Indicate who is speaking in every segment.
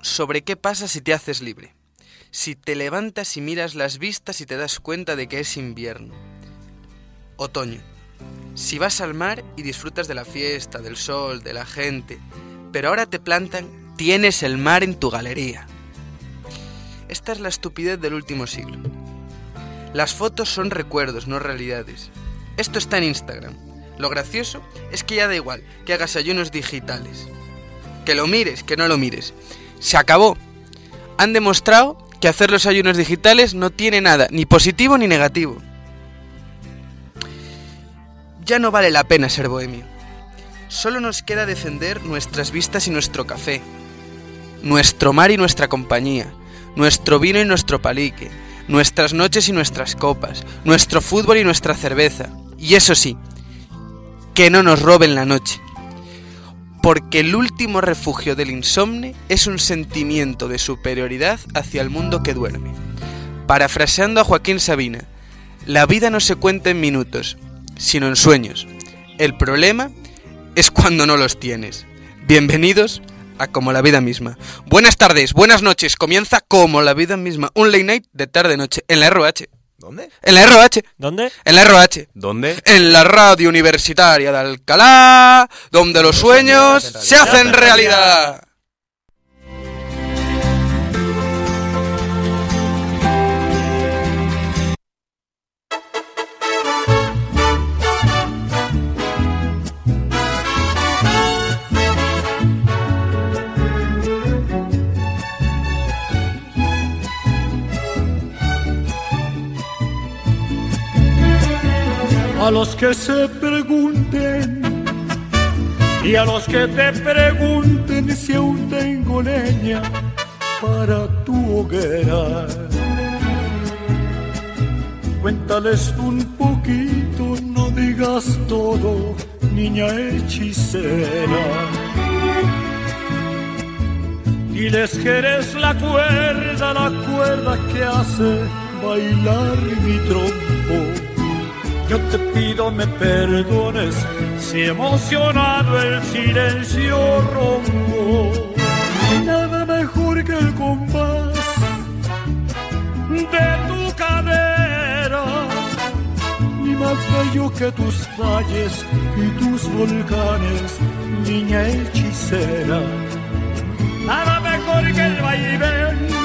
Speaker 1: sobre qué pasa si te haces libre. Si te levantas y miras las vistas y te das cuenta de que es invierno. Otoño. Si vas al mar y disfrutas de la fiesta, del sol, de la gente, pero ahora te plantan, tienes el mar en tu galería. Esta es la estupidez del último siglo. Las fotos son recuerdos, no realidades. Esto está en Instagram. Lo gracioso es que ya da igual que hagas ayunos digitales. Que lo mires, que no lo mires. Se acabó. Han demostrado que hacer los ayunos digitales no tiene nada, ni positivo ni negativo. Ya no vale la pena ser bohemio. Solo nos queda defender nuestras vistas y nuestro café, nuestro mar y nuestra compañía, nuestro vino y nuestro palique, nuestras noches y nuestras copas, nuestro fútbol y nuestra cerveza. Y eso sí, que no nos roben la noche. Porque el último refugio del insomne es un sentimiento de superioridad hacia el mundo que duerme. Parafraseando a Joaquín Sabina, la vida no se cuenta en minutos, sino en sueños. El problema es cuando no los tienes. Bienvenidos a Como la vida misma. Buenas tardes, buenas noches. Comienza Como la vida misma, un late night de tarde-noche en la RH.
Speaker 2: ¿Dónde?
Speaker 1: En la RH.
Speaker 3: ¿Dónde?
Speaker 1: En la RH.
Speaker 2: ¿Dónde?
Speaker 1: En la radio universitaria de Alcalá, donde los sueños se hacen realidad.
Speaker 4: A los que se pregunten y a los que te pregunten si aún tengo leña para tu hoguera. Cuéntales un poquito, no digas todo, niña hechicera. Diles que eres la cuerda, la cuerda que hace bailar mi trompo. Yo te pido me perdones si emocionado el silencio rompo. Nada mejor que el compás de tu cadera, ni más bello que tus valles y tus volcanes, niña hechicera. Nada mejor que el vaivén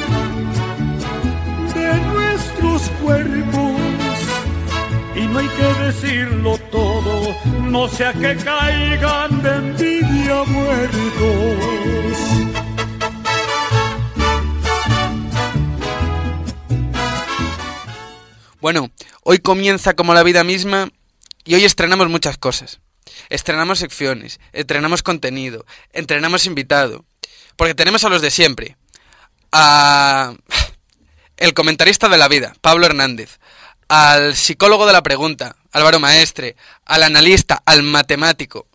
Speaker 4: decirlo todo, no sea que caigan de envidia muertos.
Speaker 1: Bueno, hoy comienza como la vida misma y hoy estrenamos muchas cosas. Estrenamos secciones, estrenamos contenido, entrenamos invitado. Porque tenemos a los de siempre. A... El comentarista de la vida, Pablo Hernández. Al psicólogo de la pregunta, Álvaro Maestre. Al analista, al matemático,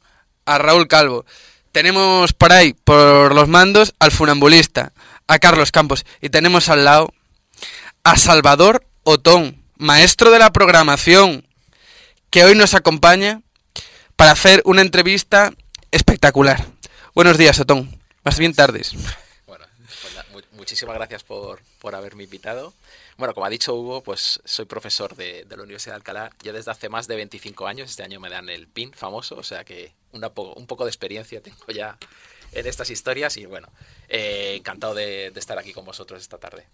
Speaker 1: a Raúl Calvo. Tenemos por ahí, por los mandos, al funambulista, a Carlos Campos. Y tenemos al lado a Salvador Otón, maestro de la programación, que hoy nos acompaña para hacer una entrevista espectacular. Buenos días, Otón. Más bien tardes.
Speaker 5: Bueno, muchísimas gracias por, por haberme invitado. Bueno, como ha dicho Hugo, pues soy profesor de, de la Universidad de Alcalá ya desde hace más de 25 años. Este año me dan el PIN famoso, o sea que una po- un poco de experiencia tengo ya en estas historias y bueno, eh, encantado de, de estar aquí con vosotros esta tarde.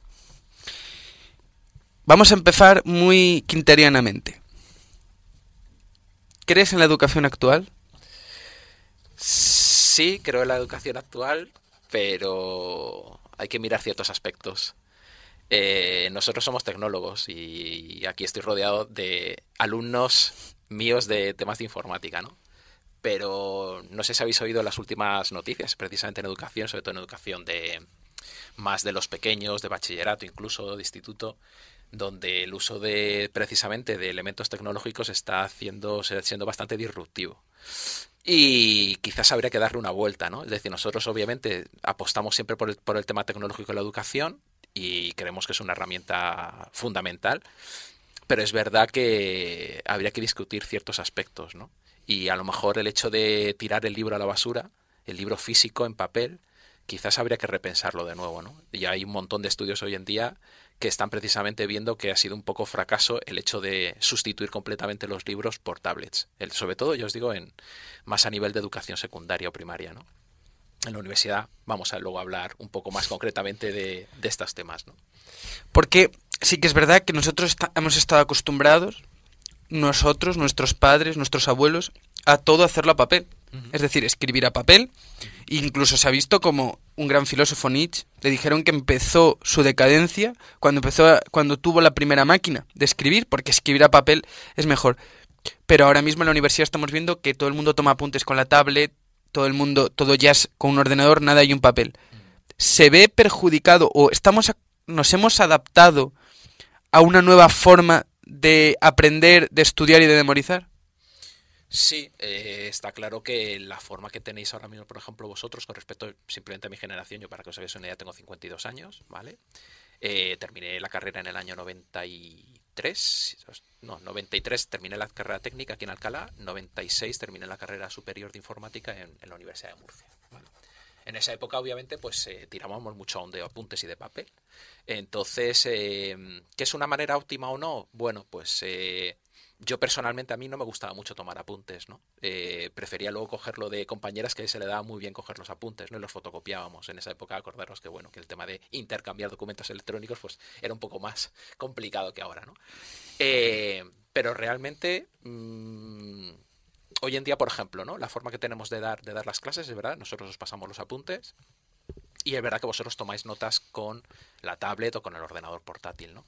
Speaker 1: Vamos a empezar muy quinterianamente. ¿Crees en la educación actual?
Speaker 5: Sí, creo en la educación actual, pero hay que mirar ciertos aspectos. Eh, nosotros somos tecnólogos y aquí estoy rodeado de alumnos míos de temas de informática, ¿no? Pero no sé si habéis oído las últimas noticias, precisamente en educación, sobre todo en educación de más de los pequeños, de bachillerato, incluso de instituto, donde el uso de precisamente de elementos tecnológicos está haciendo, siendo bastante disruptivo. Y quizás habría que darle una vuelta, ¿no? Es decir, nosotros obviamente apostamos siempre por el, por el tema tecnológico en la educación y creemos que es una herramienta fundamental, pero es verdad que habría que discutir ciertos aspectos, ¿no? Y a lo mejor el hecho de tirar el libro a la basura, el libro físico en papel, quizás habría que repensarlo de nuevo, ¿no? Y hay un montón de estudios hoy en día que están precisamente viendo que ha sido un poco fracaso el hecho de sustituir completamente los libros por tablets. Sobre todo, yo os digo, en más a nivel de educación secundaria o primaria, ¿no? En la universidad vamos a luego hablar un poco más concretamente de, de estos temas, ¿no?
Speaker 1: Porque sí que es verdad que nosotros hemos estado acostumbrados, nosotros, nuestros padres, nuestros abuelos, a todo hacerlo a papel. Es decir, escribir a papel. Incluso se ha visto como un gran filósofo Nietzsche le dijeron que empezó su decadencia cuando empezó cuando tuvo la primera máquina de escribir, porque escribir a papel es mejor. Pero ahora mismo en la universidad estamos viendo que todo el mundo toma apuntes con la tablet, todo el mundo, todo es con un ordenador, nada hay un papel. Se ve perjudicado o estamos nos hemos adaptado a una nueva forma de aprender, de estudiar y de memorizar.
Speaker 5: Sí, eh, está claro que la forma que tenéis ahora mismo, por ejemplo, vosotros, con respecto simplemente a mi generación, yo para que os hagáis una idea, tengo 52 años, ¿vale? Eh, terminé la carrera en el año 93, no, 93 terminé la carrera técnica aquí en Alcalá, 96 terminé la carrera superior de informática en, la Universidad de Murcia. En esa época, obviamente, pues eh, tirábamos mucho de apuntes y de papel. Entonces, eh, ¿qué es una manera óptima o no? Bueno, pues eh, yo personalmente a mí no me gustaba mucho tomar apuntes, ¿no? Eh, prefería luego cogerlo de compañeras que se le daba muy bien coger los apuntes, ¿no? Y los fotocopiábamos. En esa época acordaros que, bueno, que el tema de intercambiar documentos electrónicos pues era un poco más complicado que ahora, ¿no? Eh, pero realmente... Mm, hoy en día, por ejemplo, ¿no? La forma que tenemos de dar, de dar las clases, es verdad, nosotros os pasamos los apuntes y es verdad que vosotros tomáis notas con la tablet o con el ordenador portátil, ¿no?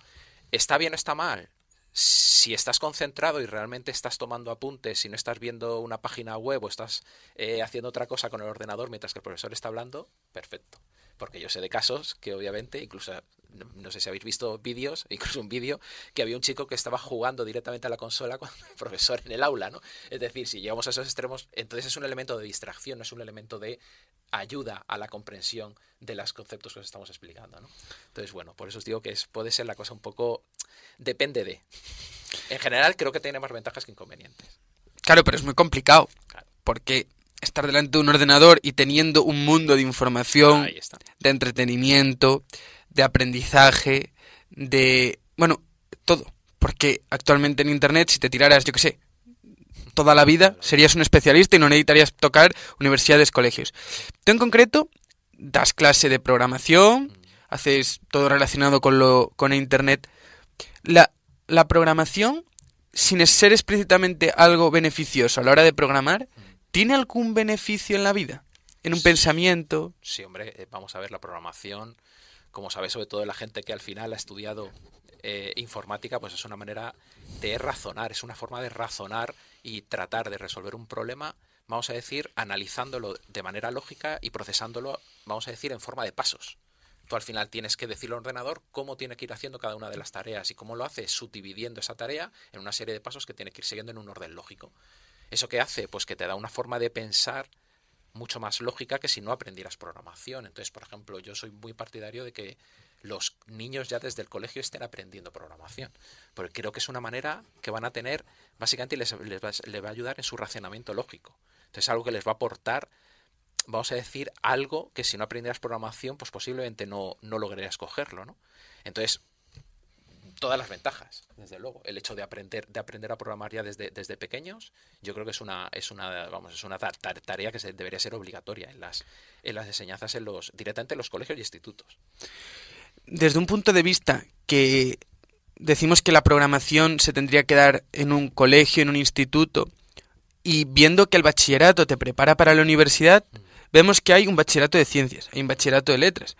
Speaker 5: ¿Está bien o está mal? Si estás concentrado y realmente estás tomando apuntes, si no estás viendo una página web o estás eh, haciendo otra cosa con el ordenador mientras que el profesor está hablando, perfecto. Porque yo sé de casos que obviamente, incluso no sé si habéis visto vídeos, incluso un vídeo, que había un chico que estaba jugando directamente a la consola con el profesor en el aula, ¿no? Es decir, si llegamos a esos extremos, entonces es un elemento de distracción, no es un elemento de ayuda a la comprensión de los conceptos que os estamos explicando, ¿no? Entonces, bueno, por eso os digo que es, puede ser la cosa un poco depende de. En general creo que tiene más ventajas que inconvenientes.
Speaker 1: Claro, pero es muy complicado. Porque estar delante de un ordenador y teniendo un mundo de información, de entretenimiento, de aprendizaje, de... Bueno, todo. Porque actualmente en Internet, si te tiraras, yo qué sé, toda la vida, serías un especialista y no necesitarías tocar universidades, colegios. Tú en concreto das clase de programación, haces todo relacionado con, lo, con Internet la, la programación, sin ser explícitamente algo beneficioso a la hora de programar, ¿tiene algún beneficio en la vida? ¿En un pensamiento?
Speaker 5: Sí, hombre, eh, vamos a ver, la programación, como sabéis, sobre todo la gente que al final ha estudiado eh, informática, pues es una manera de razonar, es una forma de razonar y tratar de resolver un problema, vamos a decir, analizándolo de manera lógica y procesándolo, vamos a decir, en forma de pasos. Tú al final tienes que decirle al ordenador cómo tiene que ir haciendo cada una de las tareas y cómo lo hace subdividiendo esa tarea en una serie de pasos que tiene que ir siguiendo en un orden lógico. ¿Eso qué hace? Pues que te da una forma de pensar mucho más lógica que si no aprendieras programación. Entonces, por ejemplo, yo soy muy partidario de que los niños ya desde el colegio estén aprendiendo programación, porque creo que es una manera que van a tener, básicamente les, les, va, les va a ayudar en su racionamiento lógico. Entonces, algo que les va a aportar vamos a decir, algo que si no aprendieras programación, pues posiblemente no, no lograrías cogerlo, ¿no? Entonces, todas las ventajas, desde luego. El hecho de aprender, de aprender a programar ya desde, desde pequeños, yo creo que es una, es una, vamos, es una tarea que se, debería ser obligatoria en las, en las enseñanzas en los, directamente en los colegios y institutos.
Speaker 1: Desde un punto de vista que decimos que la programación se tendría que dar en un colegio, en un instituto, y viendo que el bachillerato te prepara para la universidad, vemos que hay un bachillerato de ciencias, hay un bachillerato de letras,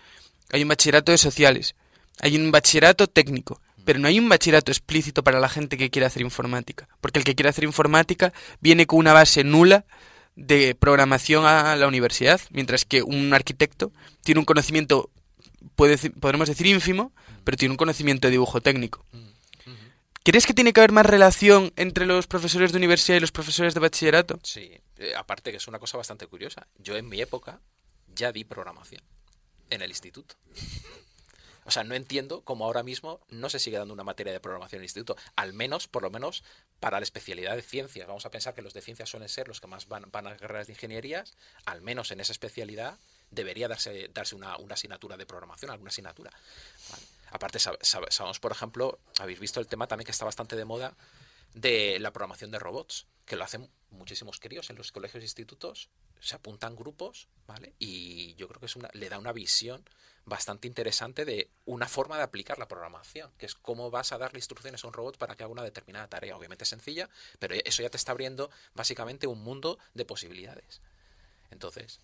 Speaker 1: hay un bachillerato de sociales, hay un bachillerato técnico, pero no hay un bachillerato explícito para la gente que quiere hacer informática, porque el que quiere hacer informática viene con una base nula de programación a la universidad, mientras que un arquitecto tiene un conocimiento, puede, podremos decir ínfimo, pero tiene un conocimiento de dibujo técnico. ¿Crees que tiene que haber más relación entre los profesores de universidad y los profesores de bachillerato?
Speaker 5: Sí, eh, aparte que es una cosa bastante curiosa. Yo en mi época ya di programación en el instituto. O sea, no entiendo cómo ahora mismo no se sigue dando una materia de programación en el instituto. Al menos, por lo menos, para la especialidad de ciencias. Vamos a pensar que los de ciencias suelen ser los que más van, van a carreras de ingenierías. Al menos en esa especialidad debería darse, darse una, una asignatura de programación, alguna asignatura. Aparte, sabemos, por ejemplo, habéis visto el tema también que está bastante de moda de la programación de robots, que lo hacen muchísimos críos en los colegios e institutos, se apuntan grupos, ¿vale? Y yo creo que es una, le da una visión bastante interesante de una forma de aplicar la programación, que es cómo vas a darle instrucciones a un robot para que haga una determinada tarea. Obviamente sencilla, pero eso ya te está abriendo básicamente un mundo de posibilidades. Entonces,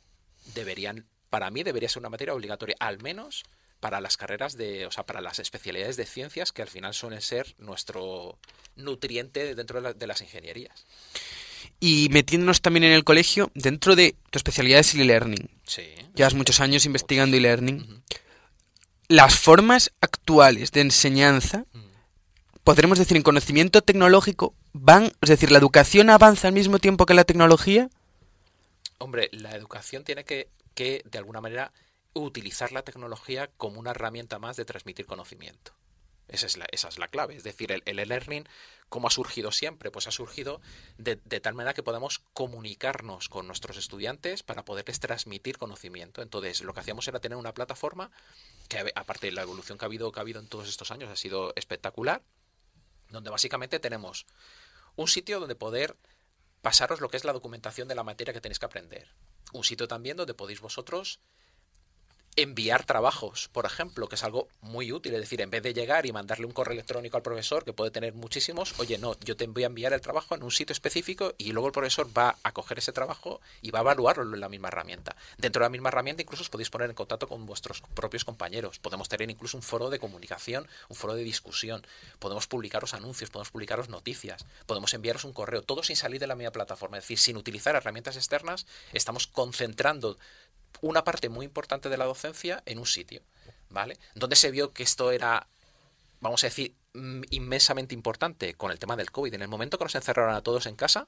Speaker 5: deberían, para mí debería ser una materia obligatoria, al menos para las carreras de, o sea, para las especialidades de ciencias que al final suelen ser nuestro nutriente dentro de, las ingenierías.
Speaker 1: Y metiéndonos también en el colegio, dentro de tu especialidad es e-learning.
Speaker 5: Sí.
Speaker 1: Llevas muchos años investigando e-learning. Las formas actuales de enseñanza, podremos decir, en conocimiento tecnológico, van, es decir, la educación avanza al mismo tiempo que la tecnología.
Speaker 5: Hombre, la educación tiene que, que de alguna manera utilizar la tecnología como una herramienta más de transmitir conocimiento. Esa es la, esa es la clave. Es decir, el e-learning, ¿cómo ha surgido siempre? Pues ha surgido de, tal manera que podamos comunicarnos con nuestros estudiantes para poderles transmitir conocimiento. Entonces, lo que hacíamos era tener una plataforma que, aparte de la evolución que ha habido, que ha habido en todos estos años, ha sido espectacular, donde básicamente tenemos un sitio donde poder pasaros lo que es la documentación de la materia que tenéis que aprender. Un sitio también donde podéis vosotros enviar trabajos, por ejemplo, que es algo muy útil. Es decir, en vez de llegar y mandarle un correo electrónico al profesor, que puede tener muchísimos, oye, no, yo te voy a enviar el trabajo en un sitio específico y luego el profesor va a coger ese trabajo y va a evaluarlo en la misma herramienta. Dentro de la misma herramienta incluso os podéis poner en contacto con vuestros propios compañeros. Podemos tener incluso un foro de comunicación, un foro de discusión. Podemos publicaros anuncios, podemos publicaros noticias, podemos enviaros un correo, todo sin salir de la misma plataforma. Es decir, sin utilizar herramientas externas, estamos concentrando una parte muy importante de la docencia en un sitio, ¿vale? Donde se vio que esto era, vamos a decir, mm, inmensamente importante con el tema del COVID. En el momento que nos encerraron a todos en casa,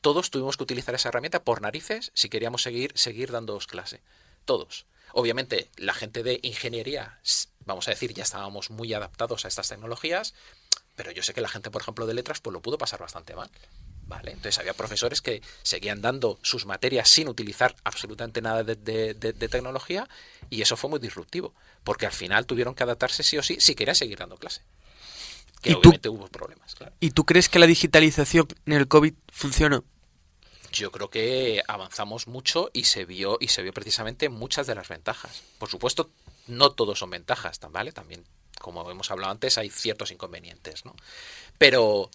Speaker 5: todos tuvimos que utilizar esa herramienta por narices si queríamos seguir, seguir dándoos clase. Todos. Obviamente, la gente de ingeniería, vamos a decir, ya estábamos muy adaptados a estas tecnologías, pero yo sé que la gente, por ejemplo, de letras, pues lo pudo pasar bastante mal. Entonces había profesores que seguían dando sus materias sin utilizar absolutamente nada de, tecnología y eso fue muy disruptivo, porque al final tuvieron que adaptarse sí o sí si querían seguir dando clase. Que ¿Y obviamente hubo problemas.
Speaker 1: ¿Y tú crees que la digitalización en el COVID funcionó?
Speaker 5: Yo creo que avanzamos mucho y se vio y se vio precisamente muchas de las ventajas. Por supuesto, no todos son ventajas, ¿vale? También, como hemos hablado antes, hay ciertos inconvenientes, ¿no? Pero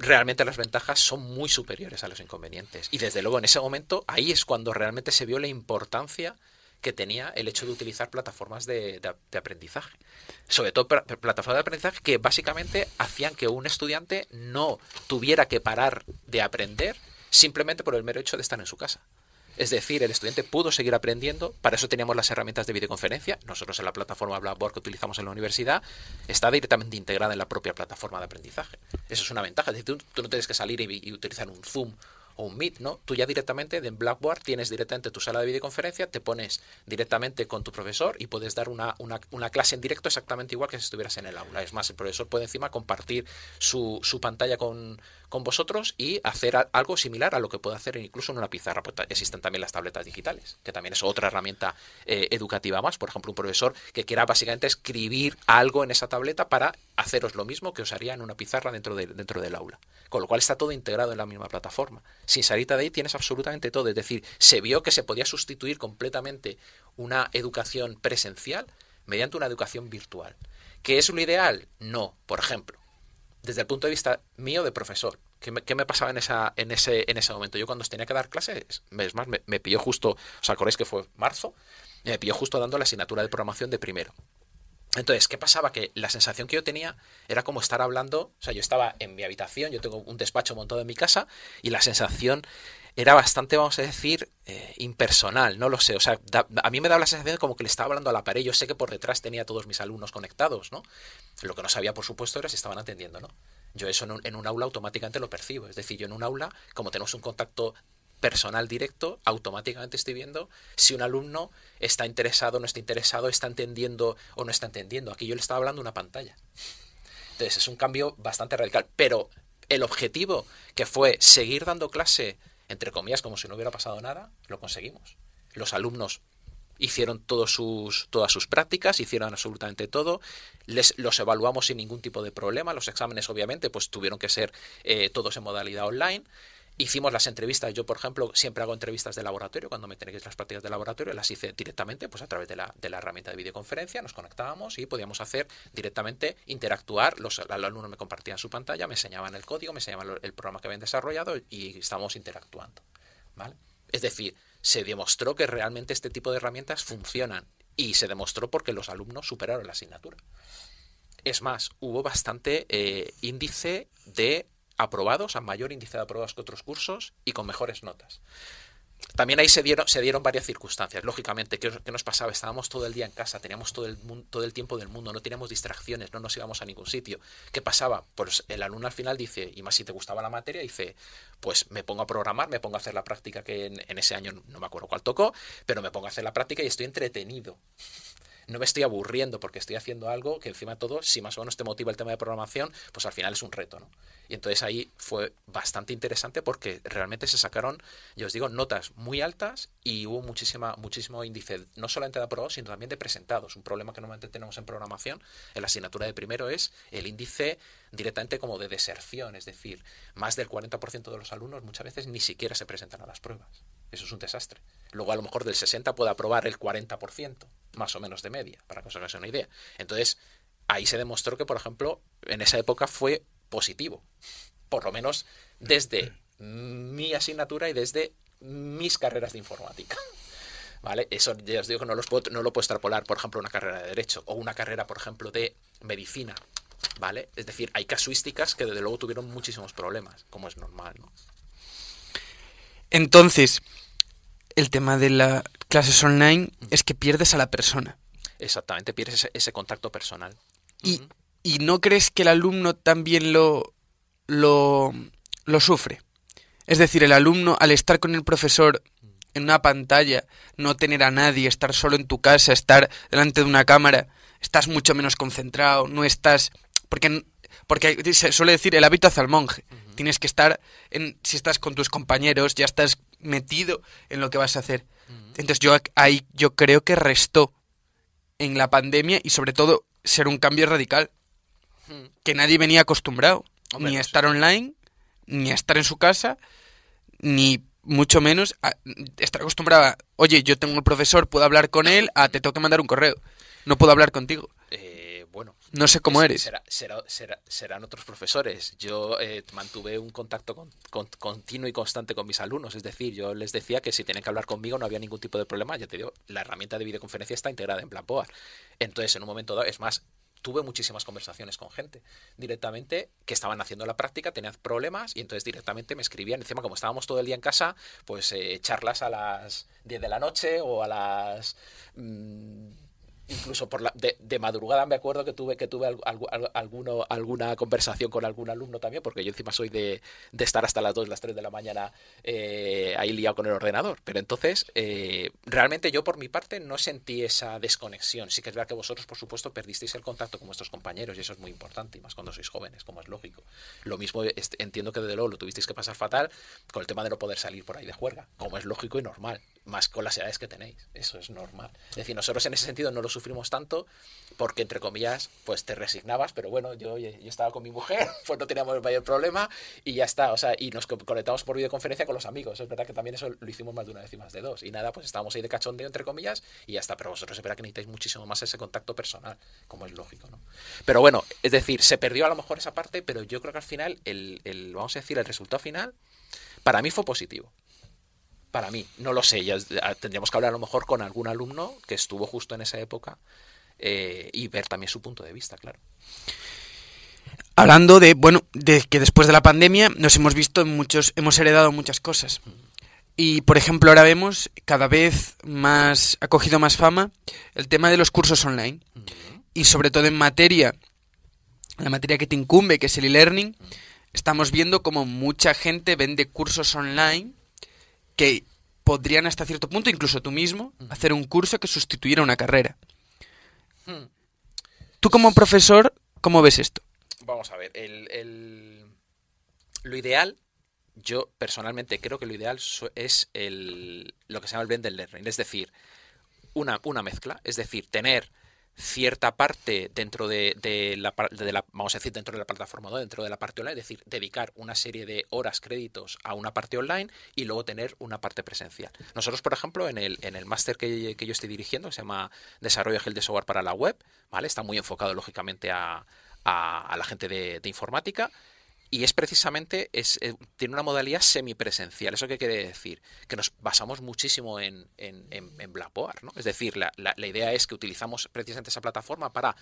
Speaker 5: realmente las ventajas son muy superiores a los inconvenientes. Y desde luego en ese momento ahí es cuando realmente se vio la importancia que tenía el hecho de utilizar plataformas de, aprendizaje. Sobre todo plataformas de aprendizaje que básicamente hacían que un estudiante no tuviera que parar de aprender simplemente por el mero hecho de estar en su casa. Es decir, el estudiante pudo seguir aprendiendo, para eso teníamos las herramientas de videoconferencia, nosotros en la plataforma Blackboard que utilizamos en la universidad está directamente integrada en la propia plataforma de aprendizaje. Eso es una ventaja, es decir, tú, no tienes que salir y utilizar un Zoom un Meet, ¿no? Tú ya directamente en Blackboard tienes directamente tu sala de videoconferencia, te pones directamente con tu profesor y puedes dar una, una, clase en directo exactamente igual que si estuvieras en el aula. Es más, el profesor puede encima compartir su, su pantalla con, con vosotros y hacer algo similar a lo que puede hacer incluso en una pizarra. Pues existen también las tabletas digitales, que también es otra herramienta eh, educativa más. Por ejemplo, un profesor que quiera básicamente escribir algo en esa tableta para haceros lo mismo que os haría en una pizarra dentro, de, dentro del aula. Con lo cual está todo integrado en la misma plataforma. Sin salir de ahí tienes absolutamente todo. Es decir, se vio que se podía sustituir completamente una educación presencial mediante una educación virtual. ¿Qué es lo ideal? No. Por ejemplo, desde el punto de vista mío de profesor, ¿qué me, pasaba en, esa, en, ese, en ese momento? Yo cuando tenía que dar clases, es más, me, me pilló justo, ¿os acordáis que fue marzo? Me pilló justo dando la asignatura de programación de primero. Entonces, ¿qué pasaba? Que la sensación que yo tenía era como estar hablando, o sea, yo estaba en mi habitación, yo tengo un despacho montado en mi casa, y la sensación era bastante, vamos a decir, eh, impersonal, no lo sé. O sea, a mí me daba la sensación de como que le estaba hablando a la pared. Yo sé que por detrás tenía a todos mis alumnos conectados, ¿no? Lo que no sabía, por supuesto, era si estaban atendiendo, ¿no? Yo eso en un, en un aula automáticamente lo percibo. Es decir, yo en un aula, como tenemos un contacto personal directo, automáticamente estoy viendo si un alumno está interesado no está interesado, está entendiendo o no está entendiendo. Aquí yo le estaba hablando una pantalla. Entonces es un cambio bastante radical. Pero el objetivo que fue seguir dando clase entre comillas, como si no hubiera pasado nada, lo conseguimos. Los alumnos hicieron todos sus, todas sus prácticas, hicieron absolutamente todo, les, los evaluamos sin ningún tipo de problema, los exámenes obviamente pues tuvieron que ser eh, todos en modalidad online, Hicimos las entrevistas, yo por ejemplo siempre hago entrevistas de laboratorio, cuando me tenéis las prácticas de laboratorio, las hice directamente pues a través de la, de la herramienta de videoconferencia, nos conectábamos y podíamos hacer directamente, interactuar, los, alumnos me compartían su pantalla, me enseñaban el código, me enseñaban el programa que habían desarrollado y estábamos interactuando. ¿vale? Es decir, se demostró que realmente este tipo de herramientas funcionan y se demostró porque los alumnos superaron la asignatura. Es más, hubo bastante eh, índice de aprobados, a mayor índice de aprobados que otros cursos y con mejores notas. También ahí se dieron, varias circunstancias. Lógicamente, ¿qué, nos pasaba? Estábamos todo el día en casa, teníamos todo el, todo el tiempo del mundo, no teníamos distracciones, no nos íbamos a ningún sitio. ¿Qué pasaba? Pues el alumno al final dice, y más si te gustaba la materia, dice, pues me pongo a programar, me pongo a hacer la práctica que en, en ese año no me acuerdo cuál tocó, pero me pongo a hacer la práctica y estoy entretenido no me estoy aburriendo porque estoy haciendo algo que encima de todo, si más o menos te motiva el tema de programación, pues al final es un reto, ¿no? Y entonces ahí fue bastante interesante porque realmente se sacaron, yo os digo, notas muy altas y hubo muchísima, muchísimo índice, no solamente de aprobados, sino también de presentados. Un problema que normalmente tenemos en programación, en la asignatura de primero, es el índice directamente como de deserción, es decir, más del 40% de los alumnos muchas veces ni siquiera se presentan a las pruebas. Eso es un desastre. Luego a lo mejor del 60 puede aprobar el 40%, más o menos de media, para que os hagáis una idea. Entonces, ahí se demostró que, por ejemplo, en esa época fue positivo. Por lo menos desde mi asignatura y desde mis carreras de informática. ¿Vale? Eso ya os digo que no, puedo, no lo puedo extrapolar, por ejemplo, una carrera de Derecho o una carrera, por ejemplo, de Medicina. ¿Vale? Es decir, hay casuísticas que desde luego tuvieron muchísimos problemas, como es normal, ¿no?
Speaker 1: Entonces, el tema de las clases online es que pierdes a la persona.
Speaker 5: Exactamente, pierdes ese, contacto personal.
Speaker 1: Y, ¿Y, no crees que el alumno también lo, lo, lo sufre? Es decir, el alumno al estar con el profesor en una pantalla, no tener a nadie, estar solo en tu casa, estar delante de una cámara, estás mucho menos concentrado, no estás... Porque, porque se suele decir el hábito hace al monje. Tienes que estar, en, si estás con tus compañeros, ya estás metido en lo que vas a hacer. Entonces yo ahí yo creo que restó en la pandemia y sobre todo ser un cambio radical. Que nadie venía acostumbrado. ni a estar online, ni a estar en su casa, ni mucho menos a estar acostumbrado a, oye, yo tengo un profesor, puedo hablar con él, a te tengo que mandar un correo. No puedo hablar contigo. No sé cómo eres.
Speaker 5: serán otros profesores. Yo eh, mantuve un contacto continuo y constante con mis alumnos. Es decir, yo les decía que si tienen que hablar conmigo no había ningún tipo de problema. Ya te digo, la herramienta de videoconferencia está integrada en Blackboard. Entonces, en un momento dado, es más, tuve muchísimas conversaciones con gente directamente que estaban haciendo la práctica, tenían problemas y entonces directamente me escribían. Encima, como estábamos todo el día en casa, pues eh, charlas a las 10 de la noche o a las... Mm, incluso por la, de, madrugada me acuerdo que tuve que tuve alguno, alguna conversación con algún alumno también, porque yo encima soy de, estar hasta las 2, las 3 de la mañana eh, ahí liado con el ordenador. Pero entonces, eh, realmente yo por mi parte no sentí esa desconexión. Sí que es verdad que vosotros, por supuesto, perdisteis el contacto con vuestros compañeros y eso es muy importante, y más cuando sois jóvenes, como es lógico. Lo mismo entiendo que desde luego lo tuvisteis que pasar fatal con el tema de no poder salir por ahí de juerga, como es lógico y normal, más con las edades que tenéis. Eso es normal. Es decir, nosotros en ese sentido no lo sufrimos tanto porque, entre comillas, pues te resignabas, pero bueno, yo, yo estaba con mi mujer, pues no teníamos mayor problema y ya está, o sea, y nos conectamos por videoconferencia con los amigos, es verdad que también eso lo hicimos más de una vez y más de dos, y nada, pues estábamos ahí de cachondeo, entre comillas, y ya está, pero vosotros es verdad que necesitáis muchísimo más ese contacto personal, como es lógico, ¿no? Pero bueno, es decir, se perdió a lo mejor esa parte, pero yo creo que al final, el, el vamos a decir, el resultado final, para mí fue positivo para mí. No lo sé, ya tendríamos que hablar a lo mejor con algún alumno que estuvo justo en esa época eh, y ver también su punto de vista, claro.
Speaker 1: Hablando de, bueno, de que después de la pandemia nos hemos visto en muchos, hemos heredado muchas cosas. Y por ejemplo, ahora vemos cada vez más, ha cogido más fama el tema de los cursos online. Y sobre todo en materia, la materia que te incumbe, que es el e-learning, estamos viendo como mucha gente vende cursos online que podrían hasta cierto punto, incluso tú mismo, hacer un curso que sustituyera una carrera. Hmm. Tú como profesor, ¿cómo ves esto?
Speaker 5: Vamos a ver, el, lo ideal, yo personalmente creo que lo ideal es el, lo que se llama el blended learning, es decir, una, una mezcla, es decir, tener cierta parte dentro de, la, de, la, vamos a decir, dentro de la plataforma, dentro de la parte online, es decir, dedicar una serie de horas, créditos a una parte online y luego tener una parte presencial. Nosotros, por ejemplo, en el, en el máster que, yo estoy dirigiendo, se llama Desarrollo Ágil de Software para la Web, ¿vale? Está muy enfocado, lógicamente, a, a, la gente de, de informática y es precisamente, es, eh, tiene una modalidad semipresencial. ¿Eso qué quiere decir? Que nos basamos muchísimo en, en, en, Blackboard, ¿no? Es decir, la, la, la, idea es que utilizamos precisamente esa plataforma para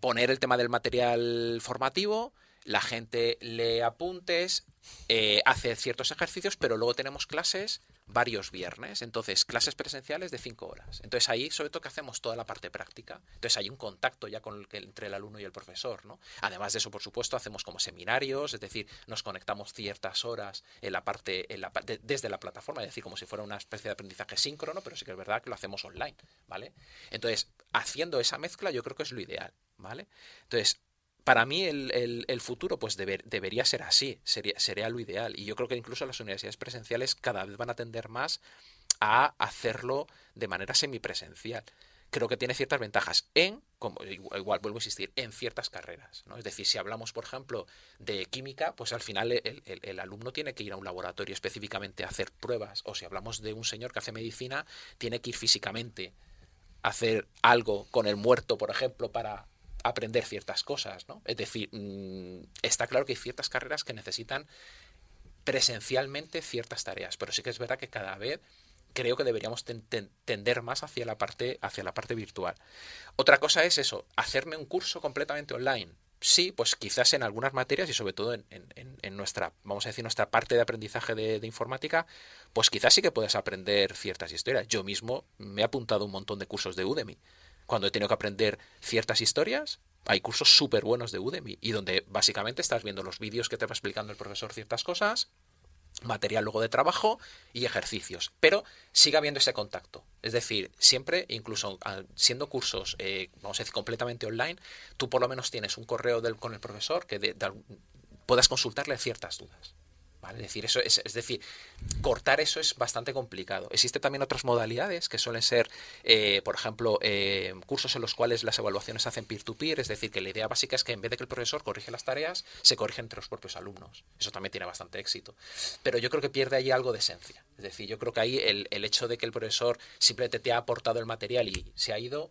Speaker 5: poner el tema del material formativo, la gente lee apuntes, eh, hace ciertos ejercicios, pero luego tenemos clases varios viernes. Entonces, clases presenciales de cinco horas. Entonces, ahí sobre todo que hacemos toda la parte práctica. Entonces, hay un contacto ya con el, entre el alumno y el profesor, ¿no? Además de eso, por supuesto, hacemos como seminarios, es decir, nos conectamos ciertas horas en la parte, en la, desde la plataforma, es decir, como si fuera una especie de aprendizaje síncrono, pero sí que es verdad que lo hacemos online, ¿vale? Entonces, haciendo esa mezcla, yo creo que es lo ideal, ¿vale? Entonces, para mí el, el, futuro pues debería ser así, sería, sería lo ideal. Y yo creo que incluso las universidades presenciales cada vez van a tender más a hacerlo de manera semipresencial. Creo que tiene ciertas ventajas en, como igual, vuelvo a insistir, en ciertas carreras. ¿no? Es decir, si hablamos, por ejemplo, de química, pues al final el, el, alumno tiene que ir a un laboratorio específicamente a hacer pruebas. O si hablamos de un señor que hace medicina, tiene que ir físicamente a hacer algo con el muerto, por ejemplo, para aprender ciertas cosas, ¿no? Es decir, mm, está claro que hay ciertas carreras que necesitan presencialmente ciertas tareas, pero sí que es verdad que cada vez creo que deberíamos tender más hacia la parte hacia la parte virtual. Otra cosa es eso, hacerme un curso completamente online. Sí, pues quizás en algunas materias y sobre todo en, nuestra, vamos a decir, nuestra parte de aprendizaje de, de, informática, pues quizás sí que puedes aprender ciertas historias. Yo mismo me he apuntado un montón de cursos de Udemy cuando he tenido que aprender ciertas historias, hay cursos súper buenos de Udemy y donde básicamente estás viendo los vídeos que te va explicando el profesor ciertas cosas, material luego de trabajo y ejercicios. Pero sigue habiendo ese contacto. Es decir, siempre, incluso ah, siendo cursos, eh, vamos a decir, completamente online, tú por lo menos tienes un correo con el profesor que puedas consultarle ciertas dudas. Es decir, eso es, es, decir, cortar eso es bastante complicado. Existen también otras modalidades que suelen ser, eh, por ejemplo, eh, cursos en los cuales las evaluaciones se hacen peer-to-peer, es decir, que la idea básica es que en vez de que el profesor corrige las tareas, se corrigen entre los propios alumnos. Eso también tiene bastante éxito. Pero yo creo que pierde ahí algo de esencia. Es decir, yo creo que ahí el, el hecho de que el profesor simplemente te ha aportado el material y se ha ido,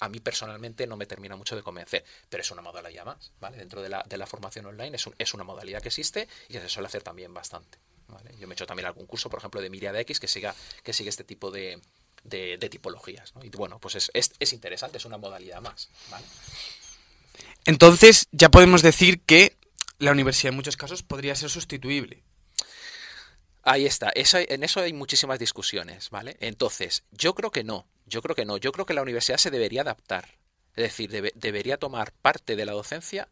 Speaker 5: a mí personalmente no me termina mucho de convencer, pero es una modalidad más, ¿vale? Dentro de la, de la formación online es, es, una modalidad que existe y que se suele hacer también bastante, ¿vale? Yo me he hecho también algún curso, por ejemplo, de Miriada X que siga, que sigue este tipo de, de, tipologías, ¿no? Y bueno, pues es, es, es, interesante, es una modalidad más, ¿vale?
Speaker 1: Entonces, ya podemos decir que la universidad en muchos casos podría ser sustituible.
Speaker 5: Ahí está, eso, en eso hay muchísimas discusiones, ¿vale? Entonces, yo creo que no, yo creo que no, yo creo que la universidad se debería adaptar, es decir, debería tomar parte de la docencia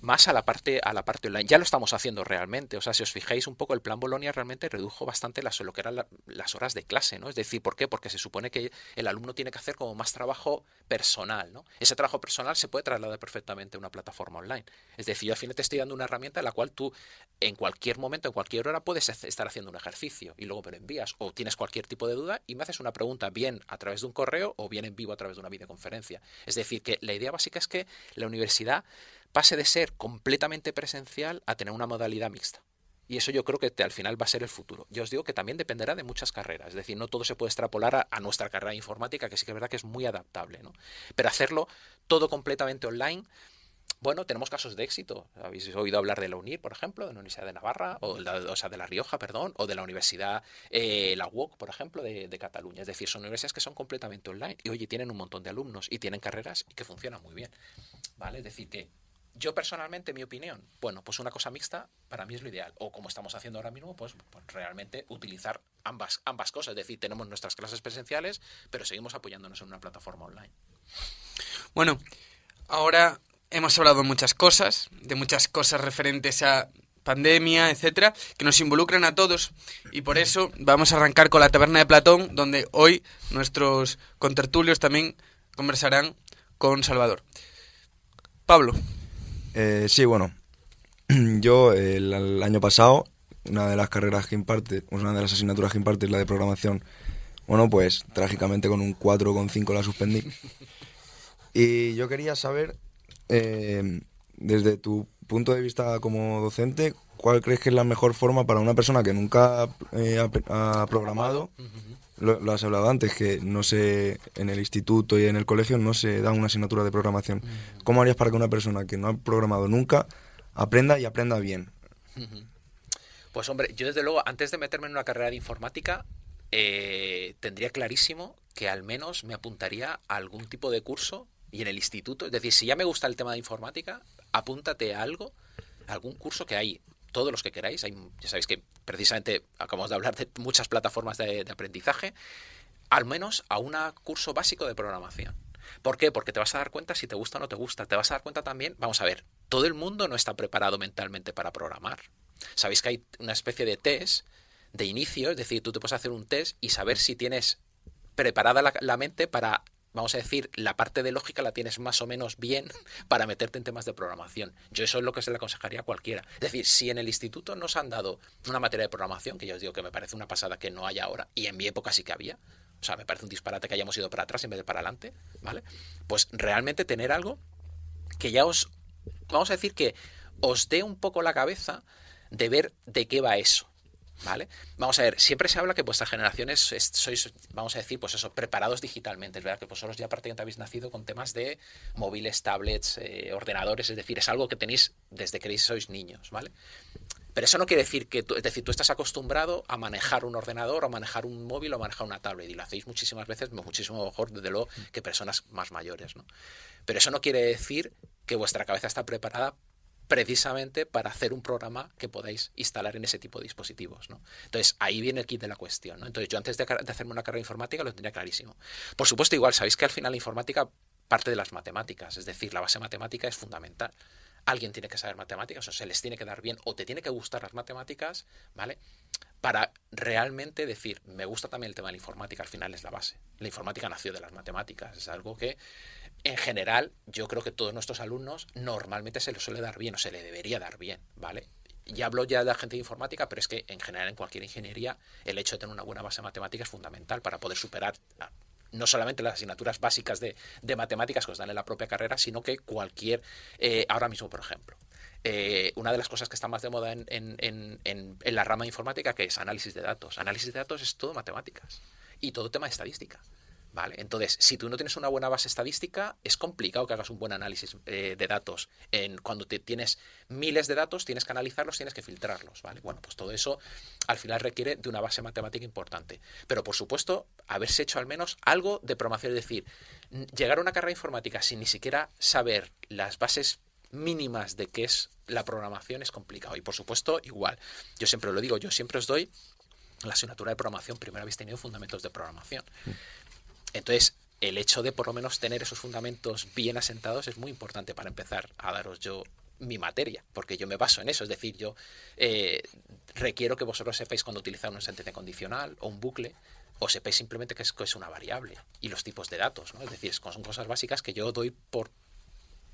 Speaker 5: más a la parte a la parte online. Ya lo estamos haciendo realmente. O sea, si os fijáis un poco, el plan Bolonia realmente redujo bastante las, lo que eran las horas de clase, ¿no? Es decir, ¿por qué? Porque se supone que el alumno tiene que hacer como más trabajo personal, ¿no? Ese trabajo personal se puede trasladar perfectamente a una plataforma online. Es decir, yo al final te estoy dando una herramienta en la cual tú en cualquier momento, en cualquier hora, puedes estar haciendo un ejercicio y luego me lo envías. O tienes cualquier tipo de duda y me haces una pregunta bien a través de un correo o bien en vivo a través de una videoconferencia. Es decir, que la idea básica es que la universidad pase de ser completamente presencial a tener una modalidad mixta. Y eso yo creo que al final va a ser el futuro. Yo os digo que también dependerá de muchas carreras. Es decir, no todo se puede extrapolar a, nuestra carrera informática, que sí que es verdad que es muy adaptable. ¿no? Pero hacerlo todo completamente online, bueno, tenemos casos de éxito. Habéis oído hablar de la UNIR, por ejemplo, de la Universidad de Navarra, o, o sea, de La Rioja, perdón, o de la Universidad eh, La UOC, por ejemplo, de, de, Cataluña. Es decir, son universidades que son completamente online y, oye, tienen un montón de alumnos y tienen carreras que funcionan muy bien. ¿Vale? Es decir, que yo personalmente, mi opinión, bueno, pues una cosa mixta para mí es lo ideal. O como estamos haciendo ahora mismo, pues, pues, realmente utilizar ambas, ambas cosas. Es decir, tenemos nuestras clases presenciales, pero seguimos apoyándonos en una plataforma online.
Speaker 1: Bueno, ahora hemos hablado muchas cosas, de muchas cosas referentes a pandemia, etcétera, que nos involucran a todos y por eso vamos a arrancar con la taberna de Platón, donde hoy nuestros contertulios también conversarán con Salvador. Pablo,
Speaker 2: eh, sí, bueno, yo el, año pasado una de las carreras que imparte, una de las asignaturas que imparte es la de programación. Bueno, pues trágicamente con un 4,5 la suspendí. Y yo quería saber, eh, desde tu punto de vista como docente, ¿cuál crees que es la mejor forma para una persona que nunca eh, ha, programado? Lo, has hablado antes, que no sé, en el instituto y en el colegio no se da una asignatura de programación. ¿Cómo harías para que una persona que no ha programado nunca aprenda y aprenda bien?
Speaker 5: Pues hombre, yo desde luego, antes de meterme en una carrera de informática, eh, tendría clarísimo que al menos me apuntaría a algún tipo de curso y en el instituto, es decir, si ya me gusta el tema de informática, apúntate a algo, algún curso que hay, todos los que queráis, hay, ya sabéis que precisamente acabamos de hablar de muchas plataformas de, aprendizaje, al menos a un curso básico de programación. ¿Por qué? Porque te vas a dar cuenta si te gusta o no te gusta. Te vas a dar cuenta también, vamos a ver, todo el mundo no está preparado mentalmente para programar. Sabéis que hay una especie de test de inicio, es decir, tú te puedes hacer un test y saber si tienes preparada la mente para vamos a decir, la parte de lógica la tienes más o menos bien para meterte en temas de programación. Yo eso es lo que se le aconsejaría a cualquiera. Es decir, si en el instituto nos han dado una materia de programación, que yo os digo que me parece una pasada que no haya ahora, y en mi época sí que había, o sea, me parece un disparate que hayamos ido para atrás en vez de para adelante, ¿vale? Pues realmente tener algo que ya os, vamos a decir que os dé un poco la cabeza de ver de qué va eso. ¿Vale? Vamos a ver, siempre se habla que vuestras generaciones sois, vamos a decir, pues eso, preparados digitalmente. Es verdad que vosotros ya prácticamente habéis nacido con temas de móviles, tablets, eh, ordenadores, es decir, es algo que tenéis desde que sois niños, ¿vale? Pero eso no quiere decir que, tú, es decir, tú estás acostumbrado a manejar un ordenador, o a manejar un móvil, o a manejar una tablet, y lo hacéis muchísimas veces, muchísimo mejor, desde luego, que personas más mayores, ¿no? Pero eso no quiere decir que vuestra cabeza está preparada precisamente para hacer un programa que podáis instalar en ese tipo de dispositivos. ¿no? Entonces, ahí viene el kit de la cuestión. Entonces, yo antes de, hacerme una carrera informática lo tendría clarísimo. Por supuesto, igual, sabéis que al final la informática parte de las matemáticas, es decir, la base matemática es fundamental. Alguien tiene que saber matemáticas, o se les tiene que dar bien, o te tiene que gustar las matemáticas, ¿vale? Para realmente decir, me gusta también el tema de la informática, al final es la base. La informática nació de las matemáticas, es algo que en general, yo creo que todos nuestros alumnos normalmente se les suele dar bien o se le debería dar bien, ¿vale? Ya hablo ya de la gente de informática, pero es que en general en cualquier ingeniería el hecho de tener una buena base matemática es fundamental para poder superar no solamente las asignaturas básicas de, matemáticas que os dan en la propia carrera, sino que cualquier, eh, ahora mismo por ejemplo, eh, una de las cosas que está más de moda en, en, en, la rama de informática que es análisis de datos. Análisis de datos es todo matemáticas y todo tema de estadística. ¿Vale? Entonces, si tú no tienes una buena base estadística, es complicado que hagas un buen análisis eh, de datos. En, cuando te tienes miles de datos, tienes que analizarlos, tienes que filtrarlos, ¿vale? Bueno, pues todo eso al final requiere de una base matemática importante. Pero, por supuesto, haberse hecho al menos algo de programación, es decir, llegar a una carrera informática sin ni siquiera saber las bases mínimas de qué es la programación es complicado. Y, por supuesto, igual. Yo siempre lo digo, yo siempre os doy la asignatura de programación, primero habéis tenido fundamentos de programación. Entonces, el hecho de por lo menos tener esos fundamentos bien asentados es muy importante para empezar a daros yo mi materia, porque yo me baso en eso, es decir, yo eh, requiero que vosotros sepáis cuando utilizar una sentencia condicional o un bucle, o sepáis simplemente que es, que es una variable y los tipos de datos, ¿no? Es decir, son cosas básicas que yo doy por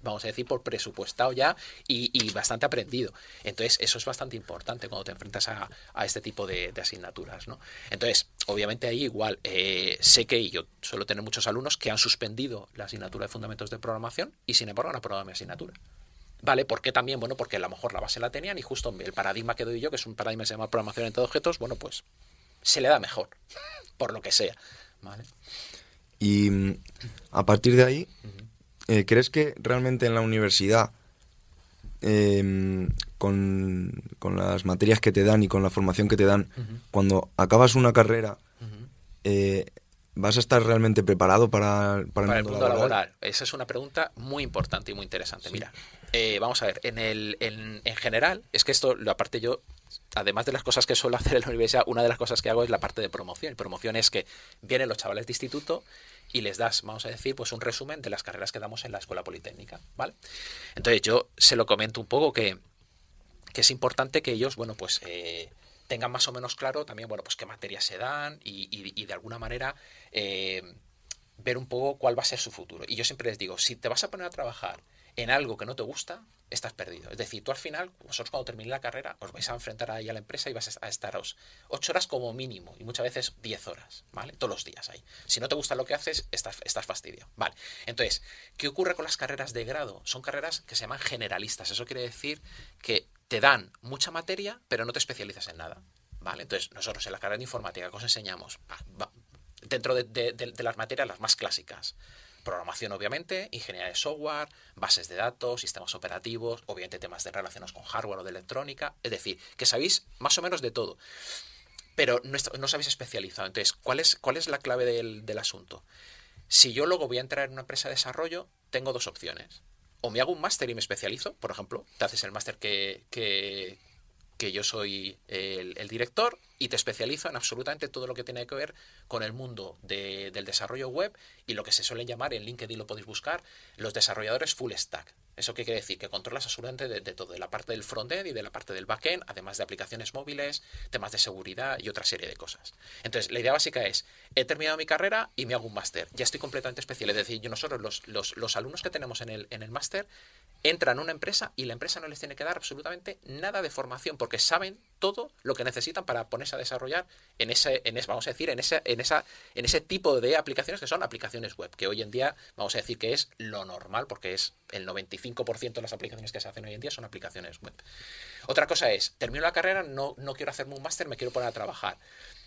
Speaker 5: vamos a decir, por presupuestado ya y, bastante aprendido. Entonces, eso es bastante importante cuando te enfrentas a, este tipo de, asignaturas. ¿no? Entonces, obviamente ahí igual, eh, sé que yo suelo tener muchos alumnos que han suspendido la asignatura de fundamentos de programación y sin embargo han aprobado mi asignatura. ¿Vale? ¿Por qué también? Bueno, porque a lo mejor la base la tenían y justo el paradigma que doy yo, que es un paradigma que se llama programación entre objetos, bueno, pues se le da mejor, por lo que sea. ¿Vale?
Speaker 2: Y mm, a partir de ahí, eh, ¿crees que realmente en la universidad, em, con, las materias que te dan y con la formación que te dan, cuando acabas una carrera, eh, ¿vas a estar realmente preparado para,
Speaker 5: para, el mundo, laboral? Esa es una pregunta muy importante y muy interesante. Mira, eh, vamos a ver, en, el, en, en general, es que esto, aparte yo además de las cosas que suelo hacer en la universidad, una de las cosas que hago es la parte de promoción. Y promoción es que vienen los chavales de instituto y les das, vamos a decir, pues un resumen de las carreras que damos en la escuela politécnica, ¿vale? Entonces yo se lo comento un poco que, es importante que ellos, bueno, pues eh, tengan más o menos claro también, bueno, pues qué materias se dan y, de alguna manera eh, ver un poco cuál va a ser su futuro. Y yo siempre les digo, si te vas a poner a trabajar en algo que no te gusta, estás perdido. Es decir, tú al final, vosotros cuando termine la carrera, os vais a enfrentar ahí a la empresa y vas a estaros 8 horas como mínimo y muchas veces 10 horas, ¿vale? Todos los días ahí. Si no te gusta lo que haces, estás, estás fastidio. Vale. Entonces, ¿qué ocurre con las carreras de grado? Son carreras que se llaman generalistas. Eso quiere decir que te dan mucha materia, pero no te especializas en nada. ¿Vale? Entonces, nosotros en la carrera de informática, ¿qué os enseñamos? Dentro de, de las materias las más clásicas programación obviamente, ingeniería de software, bases de datos, sistemas operativos, obviamente temas de relaciones con hardware o de electrónica, es decir, que sabéis más o menos de todo, pero no, no os habéis especializado. Entonces, ¿cuál es, cuál es la clave del, asunto? Si yo luego voy a entrar en una empresa de desarrollo, tengo dos opciones. O me hago un máster y me especializo, por ejemplo, te haces el máster que, que, que yo soy el, director y te especializo en absolutamente todo lo que tiene que ver con el mundo del desarrollo web y lo que se suele llamar, en LinkedIn lo podéis buscar, los desarrolladores full stack. ¿Eso qué quiere decir? Que controlas absolutamente de, todo, de la parte del frontend y de la parte del backend, además de aplicaciones móviles, temas de seguridad y otra serie de cosas. Entonces, la idea básica es, he terminado mi carrera y me hago un máster. Ya estoy completamente especial. Es decir, yo nosotros, los, los, los alumnos que tenemos en el, en el máster, entran a una empresa y la empresa no les tiene que dar absolutamente nada de formación porque saben todo lo que necesitan para ponerse a desarrollar en ese, en ese vamos a decir, en ese, en esa, en ese tipo de aplicaciones que son aplicaciones web, que hoy en día vamos a decir que es lo normal porque es el 95% de las aplicaciones que se hacen hoy en día son aplicaciones web. Otra cosa es, termino la carrera, no, no quiero hacerme un máster, me quiero poner a trabajar.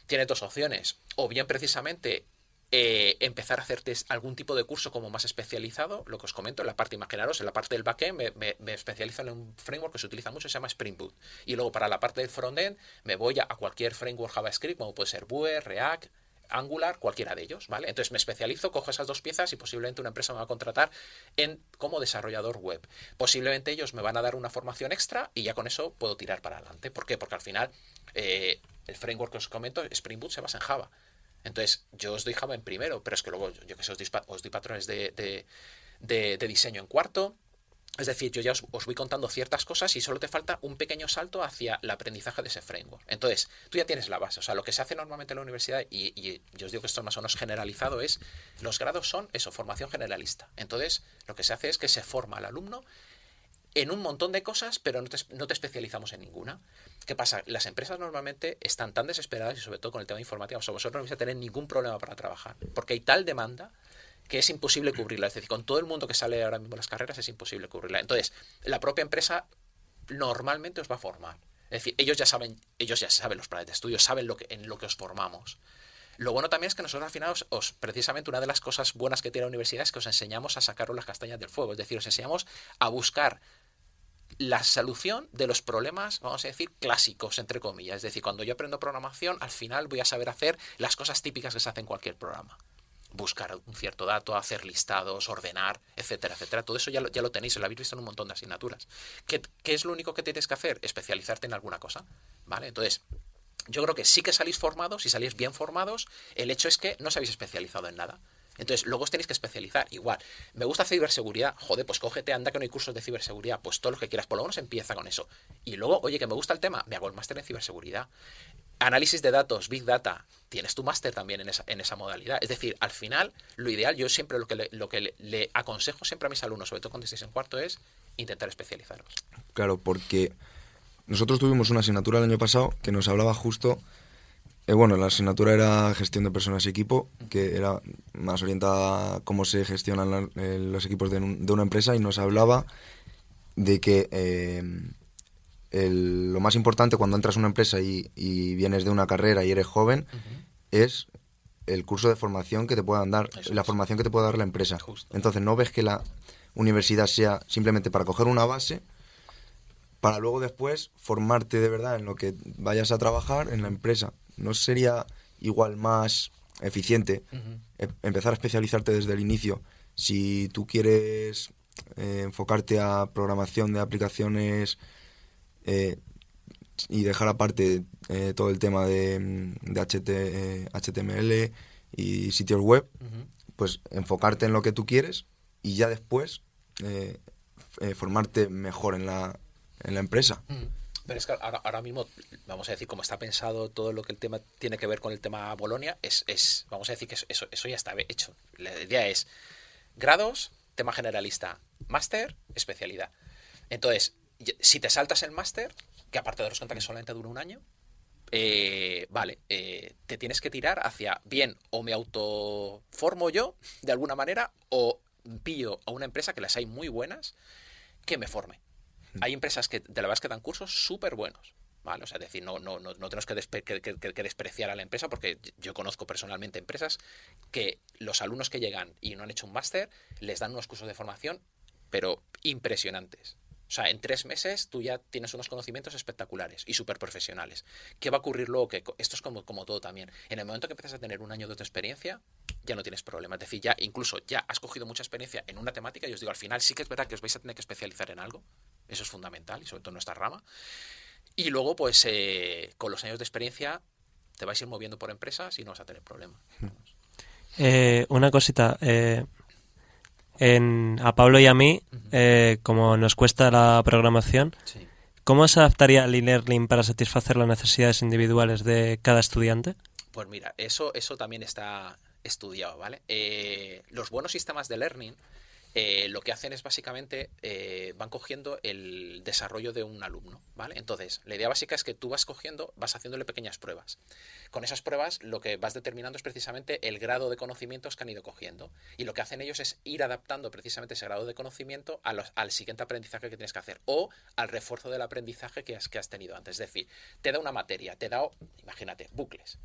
Speaker 5: Tiene dos opciones, o bien precisamente eh, empezar a hacerte algún tipo de curso como más especializado, lo que os comento, en la parte, imaginaros, en la parte del backend me, especializo en un framework que se utiliza mucho, se llama Spring Boot. Y luego para la parte del frontend me voy a, cualquier framework JavaScript, como puede ser Vue, React, Angular, cualquiera de ellos, ¿vale? Entonces me especializo, cojo esas dos piezas y posiblemente una empresa me va a contratar en como desarrollador web. Posiblemente ellos me van a dar una formación extra y ya con eso puedo tirar para adelante. ¿Por qué? Porque al final eh, el framework que os comento, Spring Boot, se basa en Java. Entonces, yo os doy Java en primero, pero es que luego, yo que sé, os doy, patrones de, diseño en cuarto. Es decir, yo ya os, voy contando ciertas cosas y solo te falta un pequeño salto hacia el aprendizaje de ese framework. Entonces, tú ya tienes la base. O sea, lo que se hace normalmente en la universidad, y, yo os digo que esto más o menos generalizado, es los grados son eso, formación generalista. Entonces, lo que se hace es que se forma al alumno en un montón de cosas, pero no te, especializamos en ninguna. ¿Qué pasa? Las empresas normalmente están tan desesperadas, y sobre todo con el tema de informática, vosotros no vais a tener ningún problema para trabajar, porque hay tal demanda que es imposible cubrirla. Es decir, con todo el mundo que sale ahora mismo las carreras es imposible cubrirla. Entonces, la propia empresa normalmente os va a formar. Es decir, ellos ya saben, ellos ya saben los planes de estudio, saben lo que, en lo que os formamos. Lo bueno también es que nosotros al final, os, precisamente una de las cosas buenas que tiene la universidad es que os enseñamos a sacaros las castañas del fuego. Es decir, os enseñamos a buscar la solución de los problemas, vamos a decir, clásicos, entre comillas. Es decir, cuando yo aprendo programación, al final voy a saber hacer las cosas típicas que se hacen en cualquier programa. Buscar un cierto dato, hacer listados, ordenar, etcétera, etcétera. Todo eso ya lo, ya lo tenéis, lo habéis visto en un montón de asignaturas. ¿Qué, ¿Qué es lo único que tienes que hacer? Especializarte en alguna cosa. ¿Vale? Entonces, yo creo que sí que salís formados, y salís bien formados, el hecho es que no os habéis especializado en nada. Entonces, luego os tenéis que especializar. Igual, me gusta ciberseguridad, joder, pues cógete, anda que no hay cursos de ciberseguridad, pues todo lo que quieras, por lo menos empieza con eso. Y luego, oye, que me gusta el tema, me hago el máster en ciberseguridad. Análisis de datos, Big Data, tienes tu máster también en esa, en esa modalidad. Es decir, al final, lo ideal, yo siempre lo que le, lo que le, aconsejo siempre a mis alumnos, sobre todo cuando estéis en cuarto, es intentar especializaros.
Speaker 2: Claro, porque nosotros tuvimos una asignatura el año pasado que nos hablaba justo eh, bueno, la asignatura era gestión de personas y equipo, que era más orientada a cómo se gestionan eh, los equipos de, una empresa y nos hablaba de que eh, lo más importante cuando entras a una empresa y, vienes de una carrera y eres joven es el curso de formación que te puedan dar, la formación que te pueda dar la empresa. Entonces no ves que la universidad sea simplemente para coger una base, para luego después formarte de verdad en lo que vayas a trabajar en la empresa. ¿No sería igual más eficiente em, empezar a especializarte desde el inicio. Si tú quieres eh, enfocarte a programación de aplicaciones eh, y dejar aparte eh, todo el tema de, de HTML y sitios web, pues enfocarte en lo que tú quieres y ya después formarte mejor en la, en la empresa.
Speaker 5: Pero es que ahora, mismo, vamos a decir, como está pensado todo lo que el tema tiene que ver con el tema Bolonia, es, es vamos a decir que eso, eso ya está hecho. La idea es grados, tema generalista, máster, especialidad. Entonces, si te saltas el máster, que aparte daros cuenta que solamente dura un año, eh, vale, eh, te tienes que tirar hacia bien o me autoformo yo de alguna manera o pillo a una empresa que las hay muy buenas que me forme. Hay empresas que de la verdad que dan cursos súper buenos. ¿vale? O sea, es decir, no, no, no, no tenemos que, despe- despreciar a la empresa porque yo conozco personalmente empresas que los alumnos que llegan y no han hecho un máster les dan unos cursos de formación, pero impresionantes. O sea, en tres meses tú ya tienes unos conocimientos espectaculares y súper profesionales. ¿Qué va a ocurrir luego? Que esto es como, como todo también. En el momento que empiezas a tener un año de experiencia, ya no tienes problema. Es decir, ya incluso ya has cogido mucha experiencia en una temática y os digo, al final sí que es verdad que os vais a tener que especializar en algo. Eso es fundamental y sobre todo en nuestra rama. Y luego, pues, eh, con los años de experiencia, te vais a ir moviendo por empresas y no vas a tener problema.
Speaker 3: Eh, una cosita. eh, en, a Pablo y a mí, eh, como nos cuesta la programación,
Speaker 5: Sí.
Speaker 3: ¿cómo se adaptaría el e-learning para satisfacer las necesidades individuales de cada estudiante?
Speaker 5: Pues mira, eso, eso también está estudiado, ¿vale? Eh, los buenos sistemas de learning eh, lo que hacen es básicamente eh, van cogiendo el desarrollo de un alumno, ¿vale? Entonces, la idea básica es que tú vas cogiendo, vas haciéndole pequeñas pruebas. Con esas pruebas lo que vas determinando es precisamente el grado de conocimientos que han ido cogiendo. Y lo que hacen ellos es ir adaptando precisamente ese grado de conocimiento al siguiente aprendizaje que tienes que hacer o al refuerzo del aprendizaje que has, que has tenido antes. Es decir, te da una materia, te da, imagínate, bucles.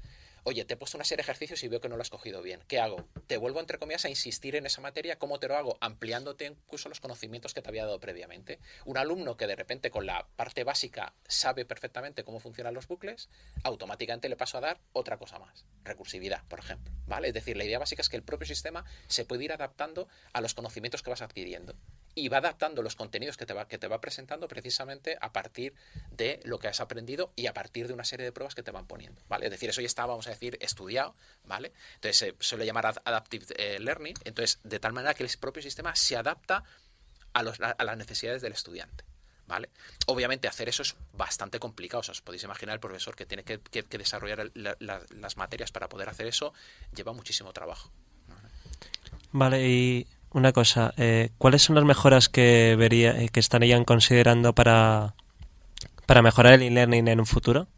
Speaker 5: Oye, te he puesto una serie de ejercicios y veo que no lo has cogido bien. ¿Qué hago? Te vuelvo, entre comillas, a insistir en esa materia. ¿Cómo te lo hago? Ampliándote incluso los conocimientos que te había dado previamente. Un alumno que de repente con la parte básica sabe perfectamente cómo funcionan los bucles, automáticamente le paso a dar otra cosa más. Recursividad, por ejemplo. ¿Vale? Es decir, la idea básica es que el propio sistema se puede ir adaptando a los conocimientos que vas adquiriendo. Y va adaptando los contenidos que te va, que te va presentando precisamente a partir de lo que has aprendido y a partir de una serie de pruebas que te van poniendo. ¿Vale? Es decir, eso ya está, vamos a decir, estudiado, ¿vale? Entonces se suele llamar ad- adaptive eh, learning. Entonces, de tal manera que el propio sistema se adapta a, los- a las necesidades del estudiante. ¿Vale? Obviamente hacer eso es bastante complicado. O sea, os podéis imaginar el profesor que tiene que, que- desarrollar las materias para poder hacer eso, lleva muchísimo trabajo.
Speaker 3: Vale, y una cosa, eh, ¿cuáles son las mejoras que vería, eh, que estarían considerando para, para mejorar el e-learning en un futuro?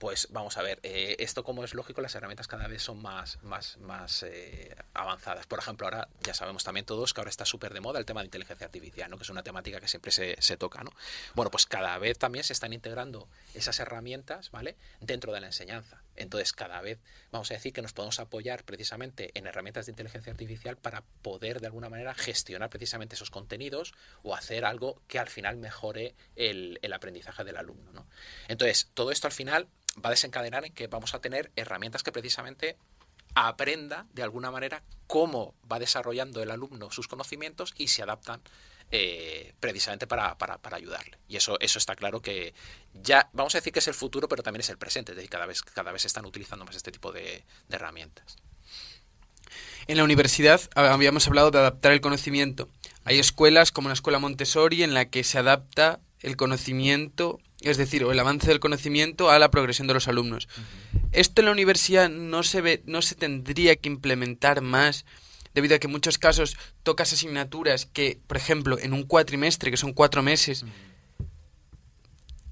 Speaker 5: Pues vamos a ver, eh, esto como es lógico, las herramientas cada vez son más, más, más eh, avanzadas. Por ejemplo, ahora ya sabemos también todos que ahora está súper de moda el tema de inteligencia artificial, ¿no? que es una temática que siempre se, se toca. ¿no? Bueno, pues cada vez también se están integrando esas herramientas ¿vale? dentro de la enseñanza. Entonces, cada vez vamos a decir que nos podemos apoyar precisamente en herramientas de inteligencia artificial para poder de alguna manera gestionar precisamente esos contenidos o hacer algo que al final mejore el, aprendizaje del alumno. ¿no? Entonces, todo esto al final va a desencadenar en que vamos a tener herramientas que precisamente aprenda de alguna manera cómo va desarrollando el alumno sus conocimientos y se adaptan eh, precisamente para, para, para ayudarle. Y eso, eso está claro que ya, vamos a decir que es el futuro, pero también es el presente, es decir, cada vez, cada vez se están utilizando más este tipo de, de herramientas.
Speaker 1: En la universidad habíamos hablado de adaptar el conocimiento. Hay escuelas como la escuela Montessori en la que se adapta el conocimiento, es decir, o el avance del conocimiento a la progresión de los alumnos. Esto en la universidad no se ve, no se tendría que implementar más debido a que en muchos casos tocas asignaturas que, por ejemplo, en un cuatrimestre, que son cuatro meses,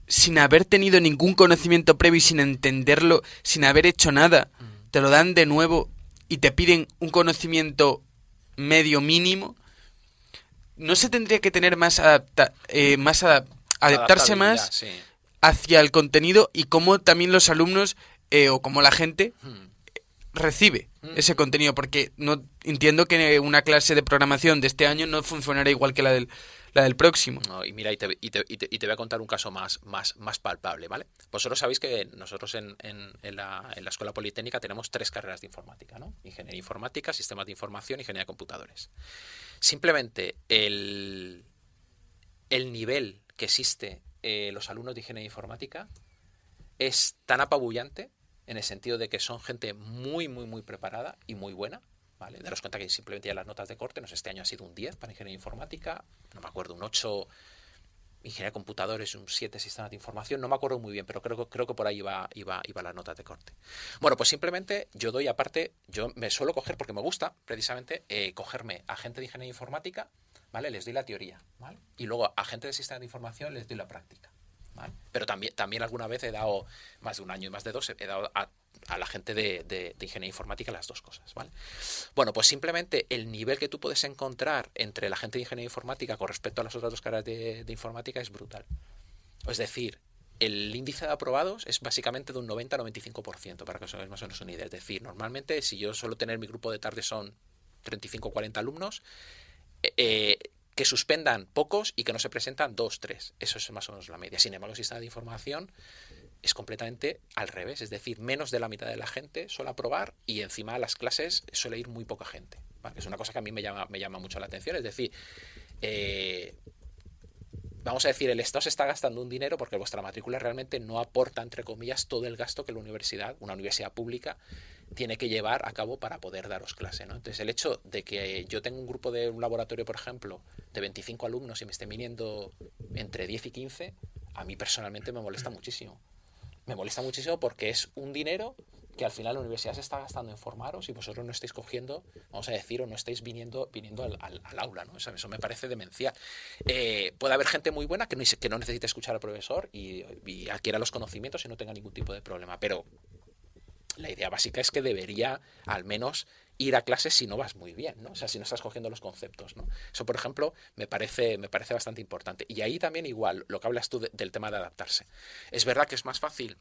Speaker 1: sin haber tenido ningún conocimiento previo y sin entenderlo, sin haber hecho nada, te lo dan de nuevo y te piden un conocimiento medio mínimo, no se tendría que tener más adapta eh, más adap- adaptarse más
Speaker 5: sí.
Speaker 1: hacia el contenido y cómo también los alumnos eh, o como la gente
Speaker 5: Hmm.
Speaker 1: Recibe
Speaker 5: Mm.
Speaker 1: ese contenido porque no entiendo que una clase de programación de este año no funcionará igual que la del la del próximo.
Speaker 5: No, y mira, y te, y te- y te- y te voy a contar un caso más, más, más palpable, ¿vale? Vosotros sabéis que nosotros en, en- en la, en la Escuela Politécnica tenemos tres carreras de informática, ¿no? Ingeniería informática, sistemas de información y ingeniería de computadores. Simplemente el, el nivel que existe en los alumnos de ingeniería informática es tan apabullante en el sentido de que son gente muy, muy, muy preparada y muy buena. ¿vale? Daros cuenta que simplemente ya las notas de corte, no sé, este año ha sido un 10 para ingeniería informática, no me acuerdo, un 8 ingeniería de computadores, un 7 sistemas de información, no me acuerdo muy bien, pero creo, creo que por ahí iba, iba, iba la nota de corte. Bueno, pues simplemente yo doy aparte, yo me suelo coger, porque me gusta precisamente, eh, cogerme a gente de ingeniería informática, ¿vale? Les doy la teoría, ¿vale? Y luego a gente de sistemas de información les doy la práctica. Pero también, también alguna vez he dado, más de un año y más de dos, he dado a, la gente de, ingeniería informática las dos cosas, ¿vale? Bueno, pues simplemente el nivel que tú puedes encontrar entre la gente de ingeniería informática con respecto a las otras dos caras de, de informática es brutal. Es decir, el índice de aprobados es básicamente de un 90-95%, para que os hagáis más o menos una idea. Es decir, normalmente si yo suelo tener mi grupo de tarde son 35-40 alumnos, eh, eh, que suspendan pocos y que no se presentan dos, tres. Eso es más o menos la media. Sin embargo, el sistema de información es completamente al revés. Es decir, menos de la mitad de la gente suele aprobar y encima a las clases suele ir muy poca gente. es una cosa que a mí me llama, me llama mucho la atención. Es decir, eh, vamos a decir, el Estado se está gastando un dinero porque vuestra matrícula realmente no aporta, entre comillas, todo el gasto que la universidad, una universidad pública, tiene que llevar a cabo para poder daros clase. ¿no? Entonces, el hecho de que yo tenga un grupo de un laboratorio, por ejemplo, de 25 alumnos y me estén viniendo entre 10 y 15, a mí personalmente me molesta muchísimo. Me molesta muchísimo porque es un dinero que al final la universidad se está gastando en formaros y vosotros no estáis cogiendo, vamos a decir, o no estáis viniendo, viniendo al, aula, ¿no? Eso, eso me parece demencial. Eh, puede haber gente muy buena que no, que no necesite escuchar al profesor y, y adquiera los conocimientos y no tenga ningún tipo de problema, pero la idea básica es que debería al menos ir a clases si no vas muy bien, ¿no? O sea, si no estás cogiendo los conceptos, ¿no? Eso, por ejemplo, me parece, me parece bastante importante. Y ahí también igual, lo que hablas tú de- del tema de adaptarse. Es verdad que es más fácil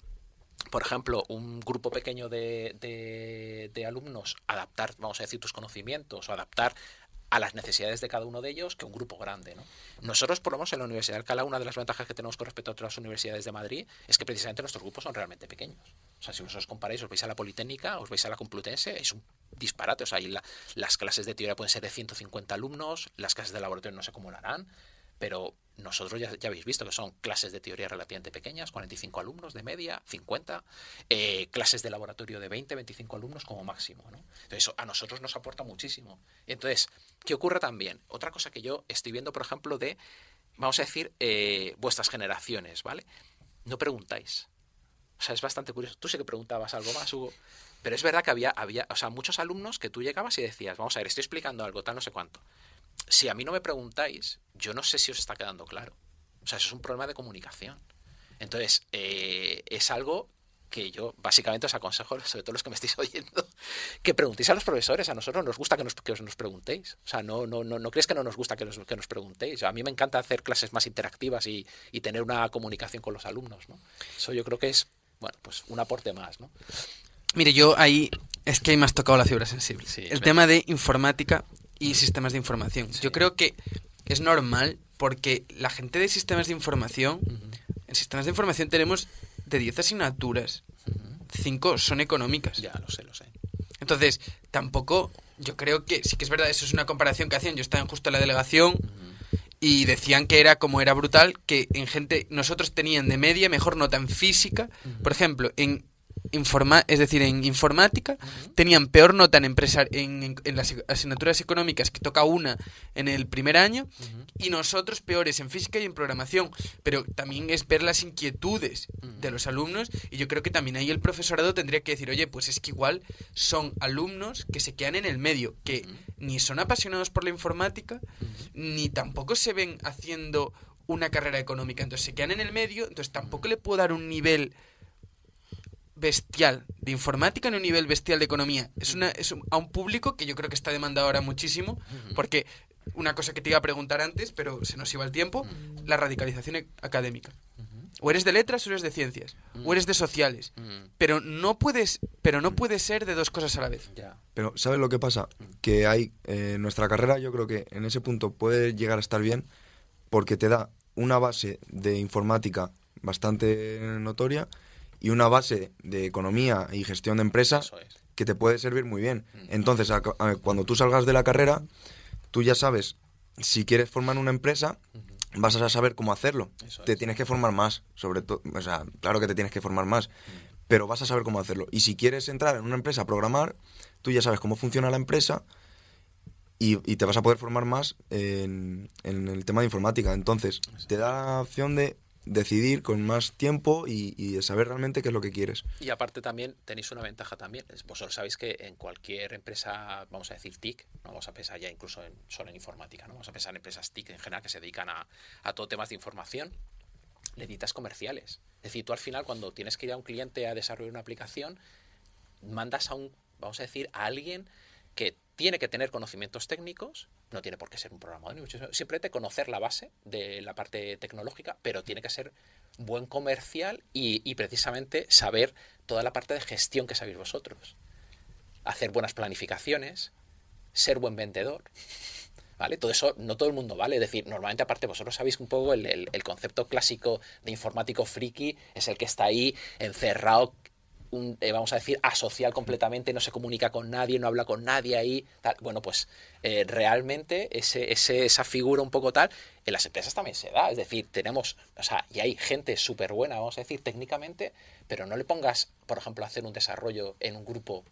Speaker 5: por ejemplo, un grupo pequeño de, de- de alumnos, adaptar, vamos a decir, tus conocimientos o adaptar a las necesidades de cada uno de ellos que un grupo grande. ¿no? Nosotros, por lo menos en la Universidad de Alcalá, una de las ventajas que tenemos con respecto a otras universidades de Madrid es que precisamente nuestros grupos son realmente pequeños. O sea, si vosotros comparáis, os vais a la Politécnica, os vais a la Complutense, es un disparate. O sea, ahí la- las clases de teoría pueden ser de 150 alumnos, las clases de laboratorio no lo harán, pero nosotros ya, habéis visto que son clases de teoría relativamente pequeñas, 45 alumnos de media, 50, eh, clases de laboratorio de 20, 25 alumnos como máximo. ¿no? Entonces, eso a nosotros nos aporta muchísimo. Entonces, ¿qué ocurre también? Otra cosa que yo estoy viendo, por ejemplo, de, vamos a decir, eh, vuestras generaciones, ¿vale? No preguntáis. O sea, es bastante curioso. Tú sí que preguntabas algo más, Hugo. Pero es verdad que había, había, o sea, muchos alumnos que tú llegabas y decías, vamos a ver, estoy explicando algo, tal, no sé cuánto. Si a mí no me preguntáis, yo no sé si os está quedando claro. O sea, eso es un problema de comunicación. Entonces, eh, es algo que yo básicamente os aconsejo, sobre todo los que me estáis oyendo, que preguntéis a los profesores. A nosotros nos gusta que nos, que os nos preguntéis. O sea, no, no, no, no crees que no nos gusta que nos, que nos preguntéis. A mí me encanta hacer clases más interactivas y, y tener una comunicación con los alumnos. ¿no? Eso yo creo que es, bueno, pues un aporte más. ¿no?
Speaker 1: Mire, yo ahí es que ahí me has tocado la fibra sensible.
Speaker 5: Sí,
Speaker 1: el tema de informática y sistemas de información. Yo creo que es normal porque la gente de sistemas de información, en sistemas de información tenemos de 10 asignaturas, 5 son económicas.
Speaker 5: Ya, lo sé, lo sé.
Speaker 1: Entonces, tampoco, yo creo que sí que es verdad, eso es una comparación que hacían. Yo estaba en justo en la delegación y decían que era como era brutal, que en gente, nosotros tenían de media mejor nota en física, por ejemplo, en informa es decir, en informática, tenían peor nota en, empresar en, en- en las asignaturas económicas, que toca una en el primer año, y nosotros peores en física y en programación. Pero también es ver las inquietudes de los alumnos, y yo creo que también ahí el profesorado tendría que decir, oye, pues es que igual son alumnos que se quedan en el medio, que ni son apasionados por la informática, ni tampoco se ven haciendo una carrera económica. Entonces se quedan en el medio, entonces tampoco le puedo dar un nivel bestial de informática ni un nivel bestial de economía. Es, una, es un- a un público que yo creo que está demandado ahora muchísimo, porque una cosa que te iba a preguntar antes, pero se nos iba el tiempo, la radicalización e- académica. O eres de letras o eres de ciencias, o eres de sociales, pero no puedes, pero no puedes ser de dos cosas a la vez.
Speaker 2: Pero, ¿sabes lo que pasa? Que hay, eh, nuestra carrera yo creo que en ese punto puede llegar a estar bien porque te da una base de informática bastante notoria y una base de economía y gestión de empresas
Speaker 5: es.
Speaker 2: que te puede servir muy bien.
Speaker 5: Mm.
Speaker 2: Entonces, a- a- cuando tú salgas de la carrera, tú ya sabes, si quieres formar una empresa, vas a saber cómo hacerlo.
Speaker 5: Eso
Speaker 2: te
Speaker 5: es.
Speaker 2: tienes que formar más, sobre todo, o sea, claro que te tienes que formar más,
Speaker 5: Mm.
Speaker 2: pero vas a saber cómo hacerlo. Y si quieres entrar en una empresa a programar, tú ya sabes cómo funciona la empresa y, y te vas a poder formar más en, en el tema de informática. Entonces, te da la opción de decidir con más tiempo y, y saber realmente qué es lo que quieres.
Speaker 5: Y aparte también tenéis una ventaja también. Vosotros sabéis que en cualquier empresa, vamos a decir TIC, no vamos a pensar ya incluso en, solo en informática, ¿no? vamos a pensar en empresas TIC en general que se dedican a, a todo temas de información, necesitas comerciales. Es decir, tú al final cuando tienes que ir a un cliente a desarrollar una aplicación, mandas a un, vamos a decir, a alguien que tiene que tener conocimientos técnicos, no tiene por qué ser un programador, ni mucho simplemente conocer la base de la parte tecnológica, pero tiene que ser buen comercial y, precisamente saber toda la parte de gestión que sabéis vosotros. Hacer buenas planificaciones, ser buen vendedor, ¿vale? Todo eso no todo el mundo vale. Es decir, normalmente aparte vosotros sabéis un poco el- el concepto clásico de informático friki, es el que está ahí encerrado, un, eh, vamos a decir, asocial completamente, no se comunica con nadie, no habla con nadie ahí. Tal. Bueno, pues eh, realmente ese, ese- esa figura un poco tal, en las empresas también se da. Es decir, tenemos, o sea, y hay gente súper buena, vamos a decir, técnicamente, pero no le pongas, por ejemplo, hacer un desarrollo en un grupo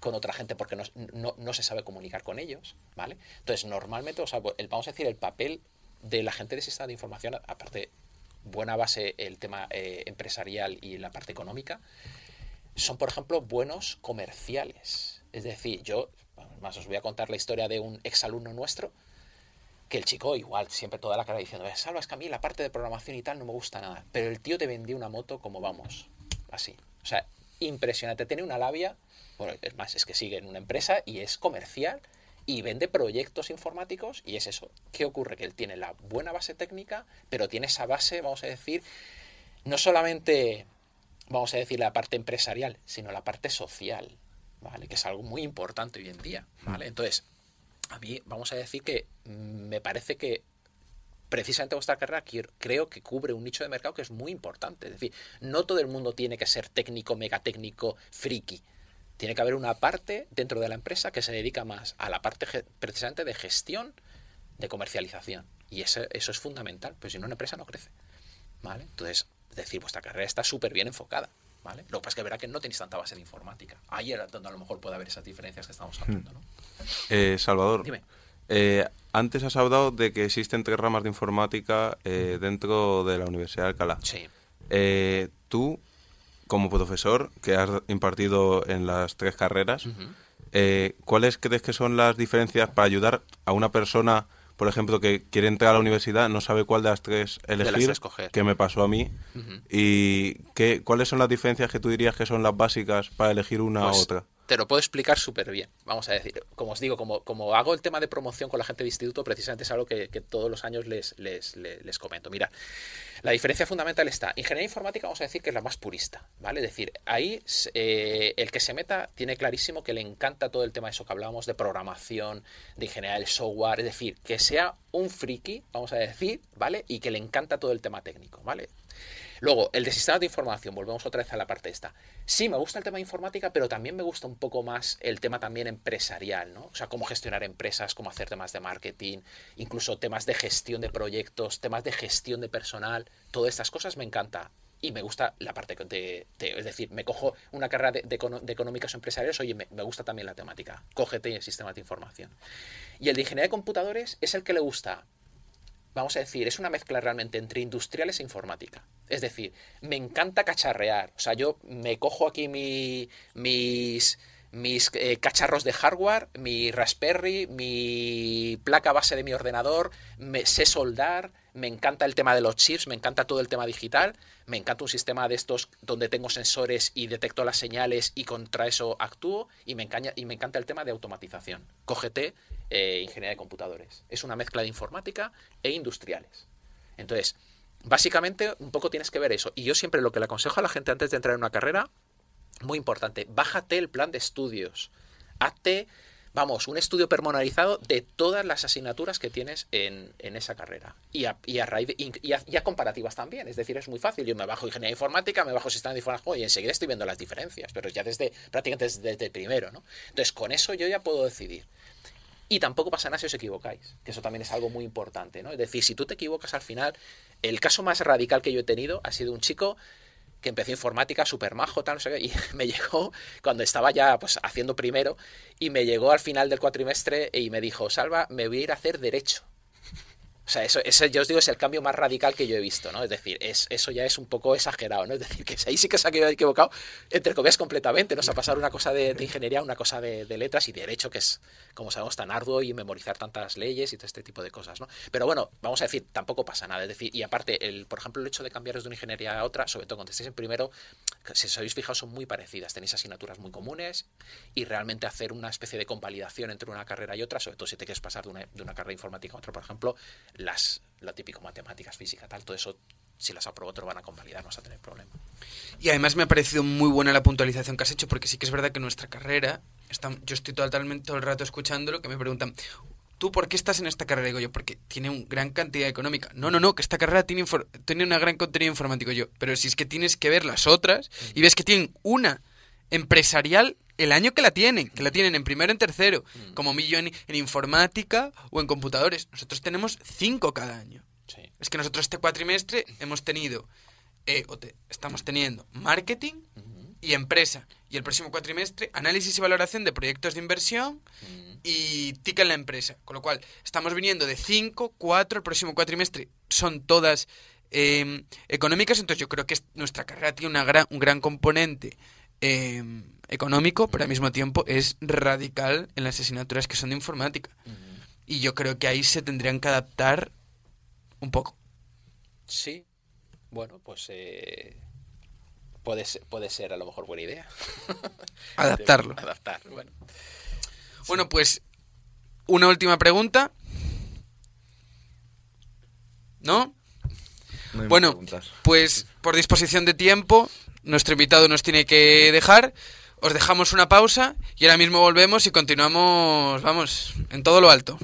Speaker 5: con otra gente porque no, no- no se sabe comunicar con ellos, ¿vale? Entonces, normalmente, o sea, el, vamos a decir, el papel de la gente de sistema de información, aparte, buena base el tema eh, empresarial y la parte económica, son, por ejemplo, buenos comerciales. Es decir, yo, más os voy a contar la historia de un exalumno nuestro, que el chico igual, siempre toda la cara diciendo, "Eh, Salva, es que a mí la parte de programación y tal no me gusta nada. Pero el tío te vendió una moto como vamos, así. O sea, impresionante. Tiene una labia, bueno, es más, es que sigue en una empresa y es comercial y vende proyectos informáticos y es eso. ¿Qué ocurre? Que él tiene la buena base técnica, pero tiene esa base, vamos a decir, no solamente, vamos a decir, la parte empresarial, sino la parte social, ¿vale? Que es algo muy importante hoy en día, ¿vale? Entonces, a mí vamos a decir que mm, me parece que precisamente vuestra carrera creo que cubre un nicho de mercado que es muy importante. Es decir, no todo el mundo tiene que ser técnico, megatécnico, friki. Tiene que haber una parte dentro de la empresa que se dedica más a la parte precisamente de gestión, de comercialización. Y ese- eso es fundamental, pues si no una empresa no crece. ¿Vale? Entonces, es decir, vuestra carrera está súper bien enfocada. ¿Vale? Lo que pasa es que verá que no tenéis tanta base de informática. Ahí era donde a lo mejor puede haber esas diferencias que estamos hablando, ¿no?
Speaker 6: Eh, Salvador,
Speaker 5: Dime.
Speaker 6: eh, antes has hablado de que existen tres ramas de informática eh, dentro de la Universidad de Alcalá.
Speaker 5: Sí.
Speaker 6: Eh, tú, como profesor que has impartido en las tres carreras, ¿cuáles crees que son las diferencias para ayudar a una persona, por ejemplo, que quiere entrar a la universidad, no sabe cuál de las tres elegir,
Speaker 5: coger.
Speaker 6: que me pasó a mí? ¿Y qué, cuáles son las diferencias que tú dirías que son las básicas para elegir una
Speaker 5: Pues,
Speaker 6: u otra?
Speaker 5: Te lo puedo explicar súper bien. Vamos a decir, como os digo, como, como hago el tema de promoción con la gente de instituto, precisamente es algo que, todos los años les, les, les, les comento. Mira, la diferencia fundamental está, ingeniería informática vamos a decir que es la más purista, ¿vale? Es decir, ahí eh, el que se meta tiene clarísimo que le encanta todo el tema de eso que hablábamos de programación, de ingeniería del software, es decir, que sea un friki, vamos a decir, ¿vale? Y que le encanta todo el tema técnico, ¿vale? Luego, el de sistemas de información, volvemos otra vez a la parte esta. Sí, me gusta el tema de informática, pero también me gusta un poco más el tema también empresarial, ¿no? O sea, cómo gestionar empresas, cómo hacer temas de marketing, incluso temas de gestión de proyectos, temas de gestión de personal, todas estas cosas me encanta. Y me gusta la parte de, de- es decir, me cojo una carrera de, de económicas o empresariales, oye, me, me gusta también la temática. Cógete sistemas de información. Y el de ingeniería de computadores es el que le gusta vamos a decir, es una mezcla realmente entre industriales e informática. Es decir, me encanta cacharrear. O sea, yo me cojo aquí mi- mis, mis eh, cacharros de hardware, mi Raspberry, mi placa base de mi ordenador, me sé soldar, me encanta el tema de los chips, me encanta todo el tema digital, me encanta un sistema de estos donde tengo sensores y detecto las señales y contra eso actúo, y me, y me encanta el tema de automatización. Cógete eh, ingeniería de computadores. Es una mezcla de informática e industriales. Entonces, básicamente un poco tienes que ver eso. Y yo siempre lo que le aconsejo a la gente antes de entrar en una carrera, muy importante, bájate el plan de estudios. Hazte, vamos, un estudio personalizado de todas las asignaturas que tienes en, en esa carrera. Y a, y a raíz y, a, comparativas también. Es decir, es muy fácil. Yo me bajo ingeniería informática, me bajo sistema de información y enseguida estoy viendo las diferencias. Pero ya desde, prácticamente desde, primero, ¿no? Entonces, con eso yo ya puedo decidir. Y tampoco pasa nada si os equivocáis, que eso también es algo muy importante, ¿no? Es decir, si tú te equivocas al final, el caso más radical que yo he tenido ha sido un chico que empezó informática, súper majo, tal, no sé qué, y me llegó cuando estaba ya pues haciendo primero, y me llegó al final del cuatrimestre y me dijo, Salva, me voy a ir a hacer derecho. O sea, eso, ese, yo os digo, es el cambio más radical que yo he visto, ¿no? Es decir, es, eso ya es un poco exagerado, ¿no? Es decir, que ahí sí que se ha quedado equivocado, entre comillas, completamente, ¿no? O sea, pasar una cosa de, de ingeniería a una cosa de, de, letras y de derecho, que es, como sabemos, tan arduo y memorizar tantas leyes y todo este tipo de cosas, ¿no? Pero bueno, vamos a decir, tampoco pasa nada. Es decir, y aparte, el, por ejemplo, el hecho de cambiaros de una ingeniería a otra, sobre todo cuando estéis en primero, si os habéis fijado, son muy parecidas. Tenéis asignaturas muy comunes y realmente hacer una especie de convalidación entre una carrera y otra, sobre todo si te quieres pasar de una, de una carrera informática a otra, por ejemplo, las lo típico, matemáticas, física, tal, todo eso, si las aprobó, te lo van a convalidar, no vas a tener problema.
Speaker 1: Y además me ha parecido muy buena la puntualización que has hecho, porque sí que es verdad que nuestra carrera, está, yo estoy totalmente todo el rato escuchándolo, que me preguntan, ¿tú por qué estás en esta carrera? Digo yo, porque tiene una gran cantidad económica. No, no, no, que esta carrera tiene, tiene una gran contenido informático yo. Pero si es que tienes que ver las otras y ves que tienen una empresarial el año que la tienen, que la tienen en primero, en tercero, mm. como millo en, en, informática o en computadores. Nosotros tenemos cinco cada año.
Speaker 5: Sí.
Speaker 1: Es que nosotros este cuatrimestre hemos tenido, eh, o te, estamos teniendo marketing y empresa. Y el próximo cuatrimestre, análisis y valoración de proyectos de inversión y TIC en la empresa. Con lo cual, estamos viniendo de cinco, cuatro, el próximo cuatrimestre son todas eh, económicas. Entonces yo creo que nuestra carrera tiene una gran, un gran componente. Eh, económico, pero al mismo tiempo es radical en las asignaturas que son de informática. Uh -huh. Y yo creo que ahí se tendrían que adaptar un poco.
Speaker 5: Sí, bueno, pues eh, puede, ser, puede ser a lo mejor buena idea.
Speaker 1: Adaptarlo.
Speaker 5: Adaptar, bueno.
Speaker 1: Bueno, pues una última pregunta. ¿No?
Speaker 2: no
Speaker 1: bueno, pues por disposición de tiempo, nuestro invitado nos tiene que dejar. Os dejamos una pausa y ahora mismo volvemos y continuamos, vamos, en todo lo alto.